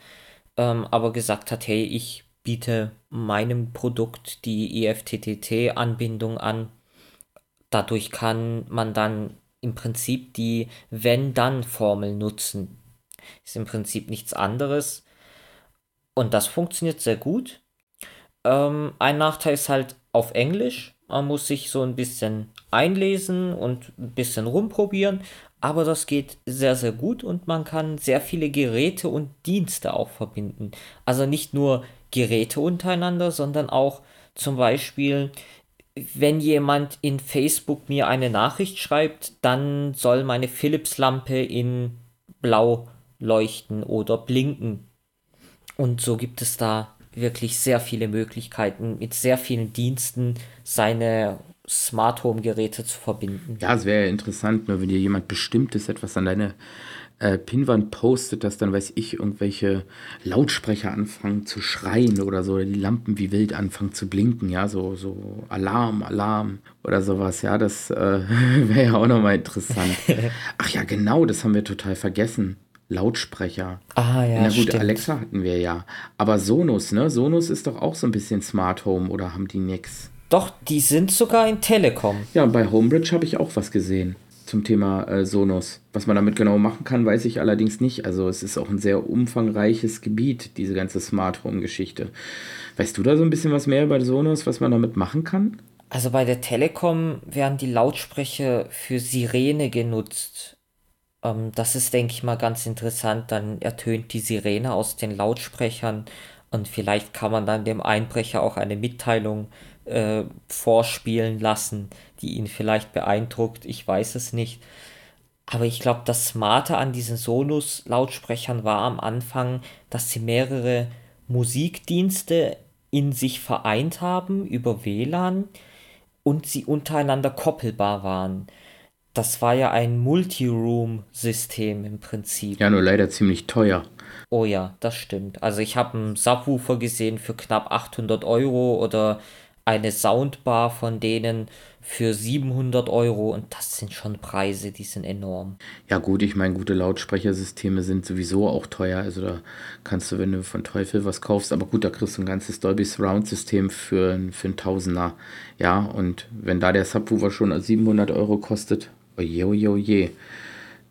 ähm, aber gesagt hat, hey, ich biete meinem Produkt die IFTTT-Anbindung an. Dadurch kann man dann im Prinzip die Wenn-Dann-Formel nutzen. Ist im Prinzip nichts anderes. Und das funktioniert sehr gut. Ähm, ein Nachteil ist halt auf Englisch. Man muss sich so ein bisschen einlesen und ein bisschen rumprobieren. Aber das geht sehr, sehr gut und man kann sehr viele Geräte und Dienste auch verbinden. Also nicht nur Geräte untereinander, sondern auch zum Beispiel wenn jemand in Facebook mir eine Nachricht schreibt, dann soll meine Philips-Lampe in blau leuchten oder blinken. Und so gibt es da wirklich sehr viele Möglichkeiten, mit sehr vielen Diensten seine Smart Home Geräte zu verbinden. Ja, es wäre interessant, nur wenn dir jemand bestimmtes etwas an deine äh, Pinwand postet, dass dann, weiß ich, irgendwelche Lautsprecher anfangen zu schreien oder so, oder die Lampen wie wild anfangen zu blinken, ja, so, so Alarm, Alarm oder sowas, ja, das äh, [laughs] wäre ja auch nochmal interessant. [laughs] Ach ja, genau, das haben wir total vergessen. Lautsprecher. Ah ja, Na gut, stimmt. Alexa hatten wir ja. Aber Sonos, ne? Sonos ist doch auch so ein bisschen Smart Home oder haben die nix? Doch, die sind sogar in Telekom. Ja, bei Homebridge habe ich auch was gesehen zum Thema äh, Sonos. Was man damit genau machen kann, weiß ich allerdings nicht. Also es ist auch ein sehr umfangreiches Gebiet, diese ganze Smart Home Geschichte. Weißt du da so ein bisschen was mehr über Sonos, was man damit machen kann? Also bei der Telekom werden die Lautsprecher für Sirene genutzt. Ähm, das ist, denke ich mal, ganz interessant. Dann ertönt die Sirene aus den Lautsprechern und vielleicht kann man dann dem Einbrecher auch eine Mitteilung äh, vorspielen lassen, die ihn vielleicht beeindruckt. Ich weiß es nicht. Aber ich glaube, das Smarte an diesen Sonos-Lautsprechern war am Anfang, dass sie mehrere Musikdienste in sich vereint haben über WLAN und sie untereinander koppelbar waren. das war ja ein Multi-Room-System im Prinzip. Ja, nur leider ziemlich teuer. Oh ja, das stimmt. Also ich habe einen Subwoofer gesehen für knapp 800 Euro oder eine Soundbar von denen für 700 Euro und das sind schon Preise, die sind enorm. Ja gut, ich meine, gute Lautsprechersysteme sind sowieso auch teuer. Also da kannst du, wenn du von Teufel was kaufst, aber gut, da kriegst du ein ganzes Dolby Surround System für, für einen Tausender. Ja, und wenn da der Subwoofer schon 700 Euro kostet, oje, oje, oje.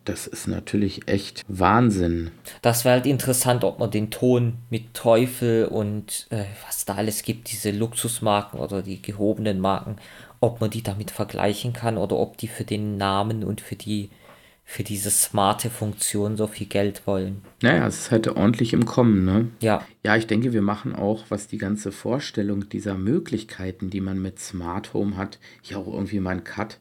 Das ist natürlich echt Wahnsinn. Das wäre halt interessant, ob man den Ton mit Teufel und äh, was da alles gibt, diese Luxusmarken oder die gehobenen Marken, ob man die damit vergleichen kann oder ob die für den Namen und für die für diese smarte Funktion so viel Geld wollen. Naja, es ist halt ordentlich im Kommen, ne? Ja. Ja, ich denke, wir machen auch, was die ganze Vorstellung dieser Möglichkeiten, die man mit Smart Home hat, hier auch irgendwie mal einen Cut,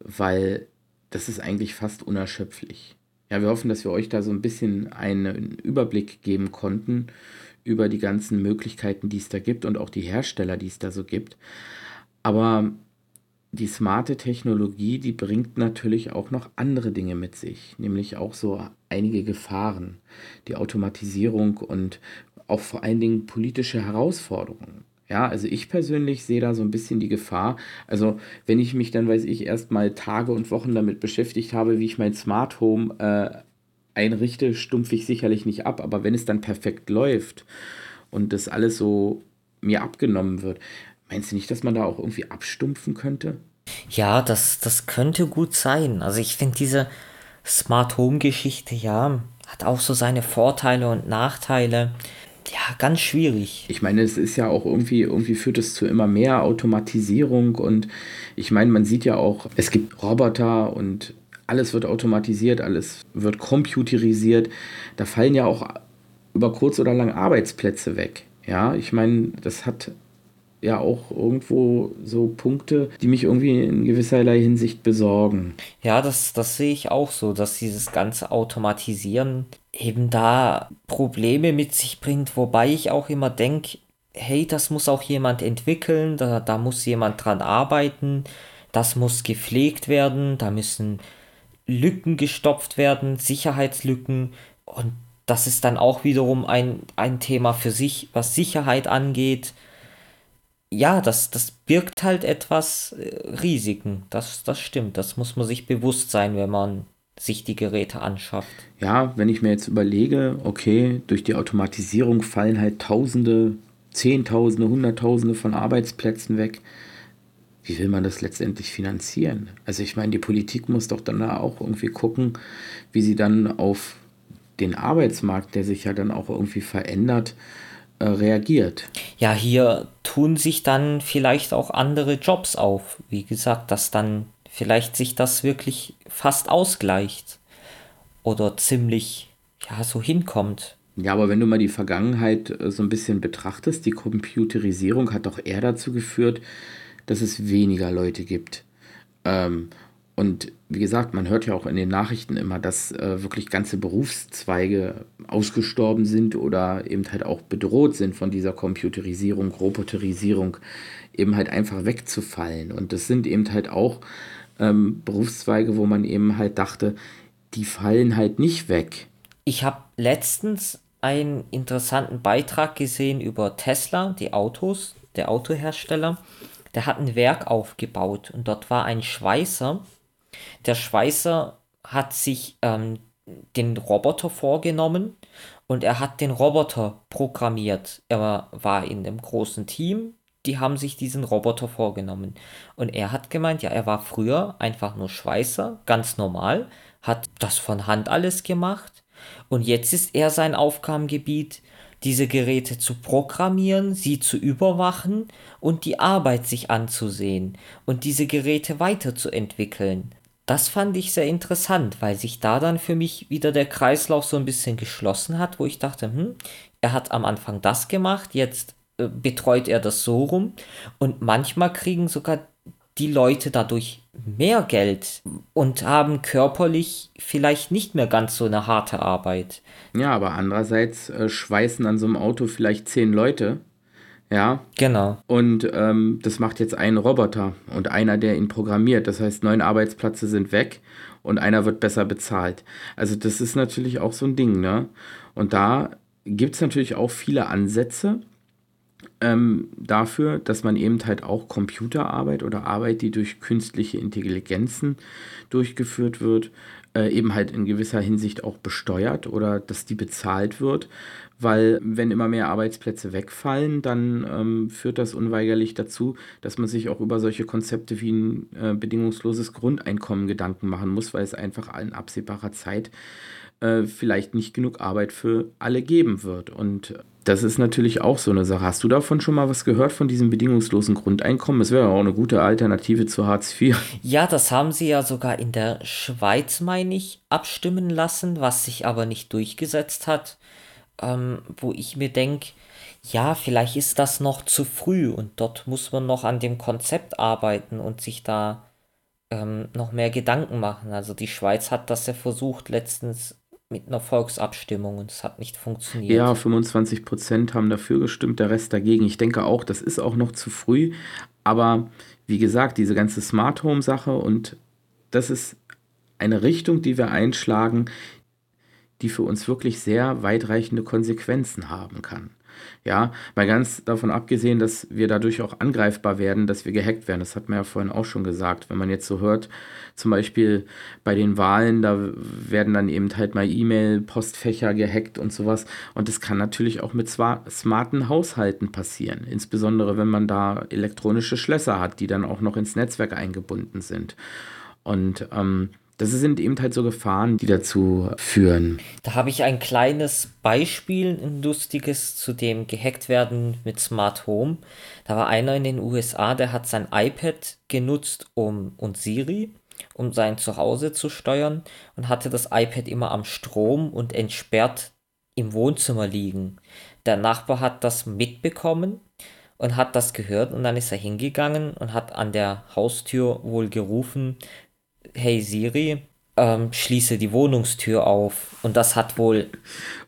weil das ist eigentlich fast unerschöpflich. Ja, wir hoffen, dass wir euch da so ein bisschen einen Überblick geben konnten über die ganzen Möglichkeiten, die es da gibt und auch die Hersteller, die es da so gibt. Aber die smarte Technologie, die bringt natürlich auch noch andere Dinge mit sich, nämlich auch so einige Gefahren, die Automatisierung und auch vor allen Dingen politische Herausforderungen. Ja, also ich persönlich sehe da so ein bisschen die Gefahr. Also, wenn ich mich dann, weiß ich, erst mal Tage und Wochen damit beschäftigt habe, wie ich mein Smart Home äh, einrichte, stumpfe ich sicherlich nicht ab. Aber wenn es dann perfekt läuft und das alles so mir abgenommen wird, meinst du nicht, dass man da auch irgendwie abstumpfen könnte? Ja, das, das könnte gut sein. Also ich finde diese Smart Home Geschichte, ja, hat auch so seine Vorteile und Nachteile ja, ganz schwierig. Ich meine, es ist ja auch irgendwie, irgendwie führt es zu immer mehr Automatisierung und ich meine, man sieht ja auch, es gibt Roboter und alles wird automatisiert, alles wird computerisiert. Da fallen ja auch über kurz oder lang Arbeitsplätze weg. Ja, ich meine, das hat ja auch irgendwo so Punkte, die mich irgendwie in gewisserlei Hinsicht besorgen. Ja, das, das sehe ich auch so, dass dieses ganze Automatisieren eben da Probleme mit sich bringt, wobei ich auch immer denke, hey, das muss auch jemand entwickeln, da, da muss jemand dran arbeiten, das muss gepflegt werden, da müssen Lücken gestopft werden, Sicherheitslücken und das ist dann auch wiederum ein, ein Thema für sich, was Sicherheit angeht ja, das, das birgt halt etwas äh, Risiken. Das, das stimmt. Das muss man sich bewusst sein, wenn man sich die Geräte anschafft. Ja, wenn ich mir jetzt überlege, okay, durch die Automatisierung fallen halt Tausende, Zehntausende, Hunderttausende von Arbeitsplätzen weg. Wie will man das letztendlich finanzieren? Also ich meine, die Politik muss doch dann da auch irgendwie gucken, wie sie dann auf den Arbeitsmarkt, der sich ja dann auch irgendwie verändert, äh, reagiert. Ja, hier tun sich dann vielleicht auch andere Jobs auf. Wie gesagt, dass dann vielleicht sich das wirklich fast ausgleicht oder ziemlich ja so hinkommt. Ja, aber wenn du mal die Vergangenheit äh, so ein bisschen betrachtest, die Computerisierung hat doch eher dazu geführt, dass es weniger Leute gibt. Ähm, und wie gesagt, man hört ja auch in den Nachrichten immer, dass äh, wirklich ganze Berufszweige ausgestorben sind oder eben halt auch bedroht sind von dieser Computerisierung, Roboterisierung, eben halt einfach wegzufallen. Und das sind eben halt auch ähm, Berufszweige, wo man eben halt dachte, die fallen halt nicht weg. Ich habe letztens einen interessanten Beitrag gesehen über Tesla, die Autos, der Autohersteller. Der hat ein Werk aufgebaut und dort war ein Schweißer, der Schweißer hat sich ähm, den Roboter vorgenommen und er hat den Roboter programmiert. Er war in einem großen Team, die haben sich diesen Roboter vorgenommen. Und er hat gemeint, ja, er war früher einfach nur Schweißer, ganz normal, hat das von Hand alles gemacht. Und jetzt ist er sein Aufgabengebiet, diese Geräte zu programmieren, sie zu überwachen und die Arbeit sich anzusehen und diese Geräte weiterzuentwickeln das fand ich sehr interessant, weil sich da dann für mich wieder der Kreislauf so ein bisschen geschlossen hat, wo ich dachte, hm, er hat am Anfang das gemacht, jetzt äh, betreut er das so rum und manchmal kriegen sogar die Leute dadurch mehr Geld und haben körperlich vielleicht nicht mehr ganz so eine harte Arbeit. Ja, aber andererseits äh, schweißen an so einem Auto vielleicht zehn Leute Ja. Genau. Und ähm, das macht jetzt ein Roboter und einer, der ihn programmiert. Das heißt, neun Arbeitsplätze sind weg und einer wird besser bezahlt. Also das ist natürlich auch so ein Ding, ne? Und da gibt es natürlich auch viele Ansätze ähm, dafür, dass man eben halt auch Computerarbeit oder Arbeit, die durch künstliche Intelligenzen durchgeführt wird, äh, eben halt in gewisser Hinsicht auch besteuert oder dass die bezahlt wird. Weil wenn immer mehr Arbeitsplätze wegfallen, dann ähm, führt das unweigerlich dazu, dass man sich auch über solche Konzepte wie ein äh, bedingungsloses Grundeinkommen Gedanken machen muss, weil es einfach in absehbarer Zeit äh, vielleicht nicht genug Arbeit für alle geben wird. Und das ist natürlich auch so eine Sache. Hast du davon schon mal was gehört von diesem bedingungslosen Grundeinkommen? Es wäre ja auch eine gute Alternative zu Hartz IV. Ja, das haben sie ja sogar in der Schweiz, meine ich, abstimmen lassen, was sich aber nicht durchgesetzt hat. Ähm, wo ich mir denke, ja, vielleicht ist das noch zu früh und dort muss man noch an dem Konzept arbeiten und sich da ähm, noch mehr Gedanken machen. Also die Schweiz hat das ja versucht letztens mit einer Volksabstimmung und es hat nicht funktioniert. Ja, 25 Prozent haben dafür gestimmt, der Rest dagegen. Ich denke auch, das ist auch noch zu früh. Aber wie gesagt, diese ganze Smart Home Sache und das ist eine Richtung, die wir einschlagen, die für uns wirklich sehr weitreichende Konsequenzen haben kann. Ja, mal ganz davon abgesehen, dass wir dadurch auch angreifbar werden, dass wir gehackt werden. Das hat man ja vorhin auch schon gesagt. Wenn man jetzt so hört, zum Beispiel bei den Wahlen, da werden dann eben halt mal E-Mail-Postfächer gehackt und sowas. Und das kann natürlich auch mit smarten Haushalten passieren. Insbesondere wenn man da elektronische Schlösser hat, die dann auch noch ins Netzwerk eingebunden sind. Und ähm, das sind eben halt so Gefahren, die dazu führen. Da habe ich ein kleines Beispiel, ein lustiges, zu dem gehackt werden mit Smart Home. Da war einer in den USA, der hat sein iPad genutzt um und Siri, um sein Zuhause zu steuern und hatte das iPad immer am Strom und entsperrt im Wohnzimmer liegen. Der Nachbar hat das mitbekommen und hat das gehört und dann ist er hingegangen und hat an der Haustür wohl gerufen, hey Siri, ähm, schließe die Wohnungstür auf. Und das hat wohl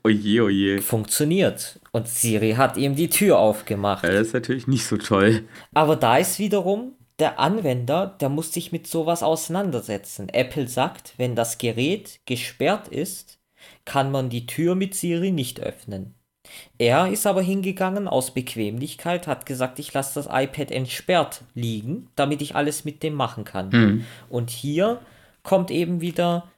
oje, oje. funktioniert. Und Siri hat ihm die Tür aufgemacht. Ja, das ist natürlich nicht so toll. Aber da ist wiederum der Anwender, der muss sich mit sowas auseinandersetzen. Apple sagt, wenn das Gerät gesperrt ist, kann man die Tür mit Siri nicht öffnen. Er ist aber hingegangen aus Bequemlichkeit, hat gesagt, ich lasse das iPad entsperrt liegen, damit ich alles mit dem machen kann. Mhm. Und hier kommt eben wieder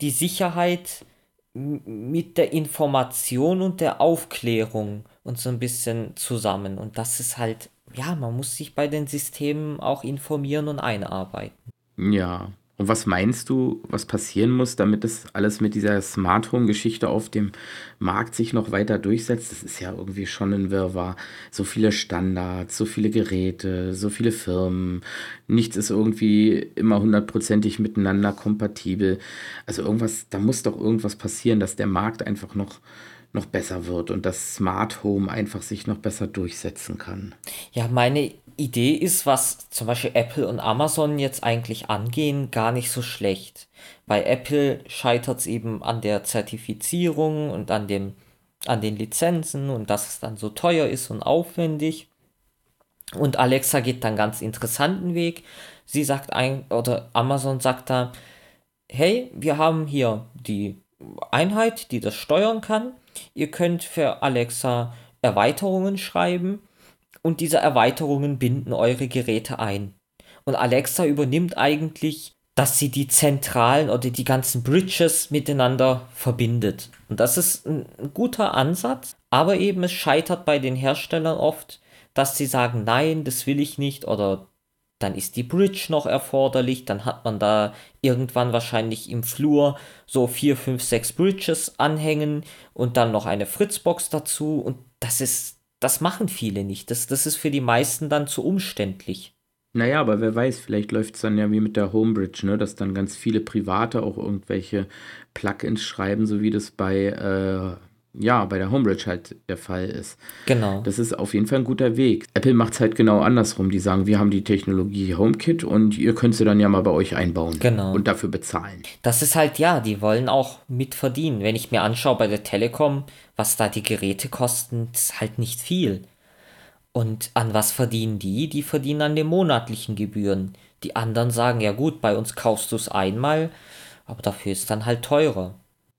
die Sicherheit mit der Information und der Aufklärung und so ein bisschen zusammen. Und das ist halt, ja, man muss sich bei den Systemen auch informieren und einarbeiten. Ja, und was meinst du, was passieren muss, damit das alles mit dieser Smart Home Geschichte auf dem Markt sich noch weiter durchsetzt? Das ist ja irgendwie schon ein Wirrwarr. So viele Standards, so viele Geräte, so viele Firmen. Nichts ist irgendwie immer hundertprozentig miteinander kompatibel. Also irgendwas, da muss doch irgendwas passieren, dass der Markt einfach noch noch besser wird und das Smart Home einfach sich noch besser durchsetzen kann. Ja, meine Idee ist, was zum Beispiel Apple und Amazon jetzt eigentlich angehen, gar nicht so schlecht. Bei Apple scheitert es eben an der Zertifizierung und an, dem, an den Lizenzen und dass es dann so teuer ist und aufwendig. Und Alexa geht dann ganz interessanten Weg. Sie sagt ein, oder Amazon sagt da, hey, wir haben hier die Einheit, die das steuern kann. Ihr könnt für Alexa Erweiterungen schreiben und diese Erweiterungen binden eure Geräte ein. Und Alexa übernimmt eigentlich, dass sie die zentralen oder die ganzen Bridges miteinander verbindet. Und das ist ein, guter Ansatz, aber eben es scheitert bei den Herstellern oft, dass sie sagen, nein, das will ich nicht oder dann ist die Bridge noch erforderlich, dann hat man da irgendwann wahrscheinlich im Flur so 4, 5, 6 Bridges anhängen und dann noch eine Fritzbox dazu und das ist, das machen viele nicht. Das, das ist für die meisten dann zu umständlich. Naja, aber wer weiß, vielleicht läuft es dann ja wie mit der Homebridge, ne, dass dann ganz viele Private auch irgendwelche Plugins schreiben, so wie das bei äh, ja, bei der Homebridge halt der Fall ist. Genau. Das ist auf jeden Fall ein guter Weg. Apple macht es halt genau andersrum. Die sagen, wir haben die Technologie HomeKit und ihr könnt sie dann ja mal bei euch einbauen. Genau. Und dafür bezahlen. Das ist halt, ja, die wollen auch mitverdienen. Wenn ich mir anschaue bei der Telekom, was da die Geräte kosten, ist halt nicht viel. Und an was verdienen die? Die verdienen an den monatlichen Gebühren. Die anderen sagen, ja gut, bei uns kaufst du es einmal, aber dafür ist es dann halt teurer.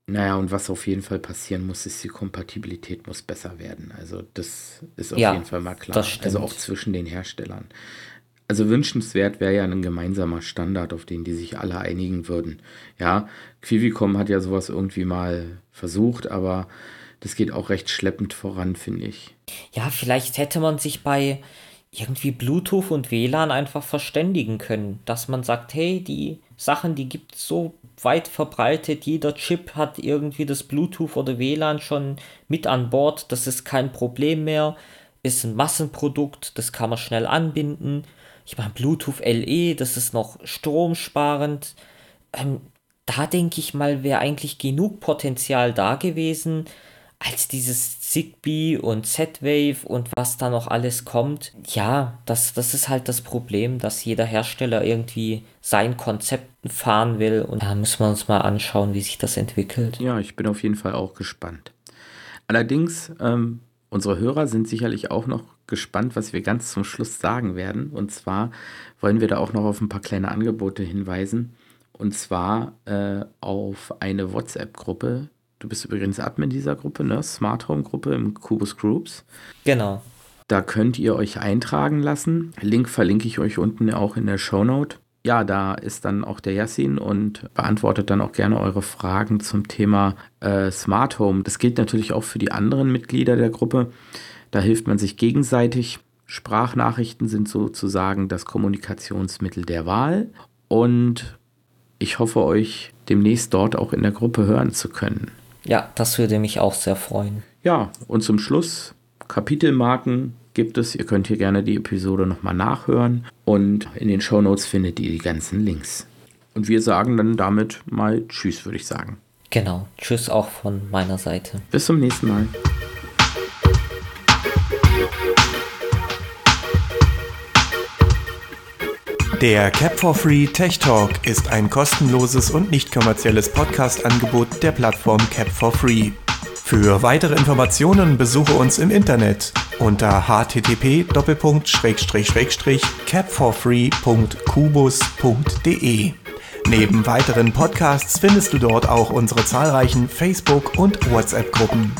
Naja, und was auf jeden Fall passieren muss, ist, die Kompatibilität muss besser werden. Also das ist auf Ja, jeden Fall mal klar. Also auch zwischen den Herstellern. Also wünschenswert wäre ja ein gemeinsamer Standard, auf den die sich alle einigen würden. Ja, Quivicom hat ja sowas irgendwie mal versucht, aber das geht auch recht schleppend voran, finde ich. Ja, vielleicht hätte man sich bei irgendwie Bluetooth und WLAN einfach verständigen können, dass man sagt, hey, die Sachen, die gibt es so weit verbreitet, jeder Chip hat irgendwie das Bluetooth oder WLAN schon mit an Bord, das ist kein Problem mehr, ist ein Massenprodukt, das kann man schnell anbinden. Ich meine, Bluetooth LE, das ist noch stromsparend. Ähm, da denke ich mal, wäre eigentlich genug Potenzial da gewesen, als dieses Zigbee und Z-Wave und was da noch alles kommt. Ja, das, das ist halt das Problem, dass jeder Hersteller irgendwie sein Konzept fahren will und da müssen wir uns mal anschauen, wie sich das entwickelt. Ja, ich bin auf jeden Fall auch gespannt. Allerdings, ähm, unsere Hörer sind sicherlich auch noch gespannt, was wir ganz zum Schluss sagen werden. Und zwar wollen wir da auch noch auf ein paar kleine Angebote hinweisen. Und zwar äh, auf eine WhatsApp-Gruppe. Du bist übrigens Admin dieser Gruppe, ne? Smart Home Gruppe im Kubus Groups. Genau. Da könnt ihr euch eintragen lassen. Link verlinke ich euch unten auch in der Shownote. Ja, da ist dann auch der Yassin und beantwortet dann auch gerne eure Fragen zum Thema äh, Smart Home. Das gilt natürlich auch für die anderen Mitglieder der Gruppe. Da hilft man sich gegenseitig. Sprachnachrichten sind sozusagen das Kommunikationsmittel der Wahl. Und ich hoffe, euch demnächst dort auch in der Gruppe hören zu können. Ja, das würde mich auch sehr freuen. Ja, und zum Schluss Kapitelmarken gibt es. Ihr könnt hier gerne die Episode nochmal nachhören und in den Shownotes findet ihr die ganzen Links. Und wir sagen dann damit mal Tschüss, würde ich sagen. Genau. Tschüss auch von meiner Seite. Bis zum nächsten Mal. Der Cap for Free Tech Talk ist ein kostenloses und nicht kommerzielles Podcast-Angebot der Plattform Cap for Free. Für weitere Informationen besuche uns im Internet unter http://capforfree.kubus.de. Neben weiteren Podcasts findest du dort auch unsere zahlreichen Facebook- und WhatsApp-Gruppen.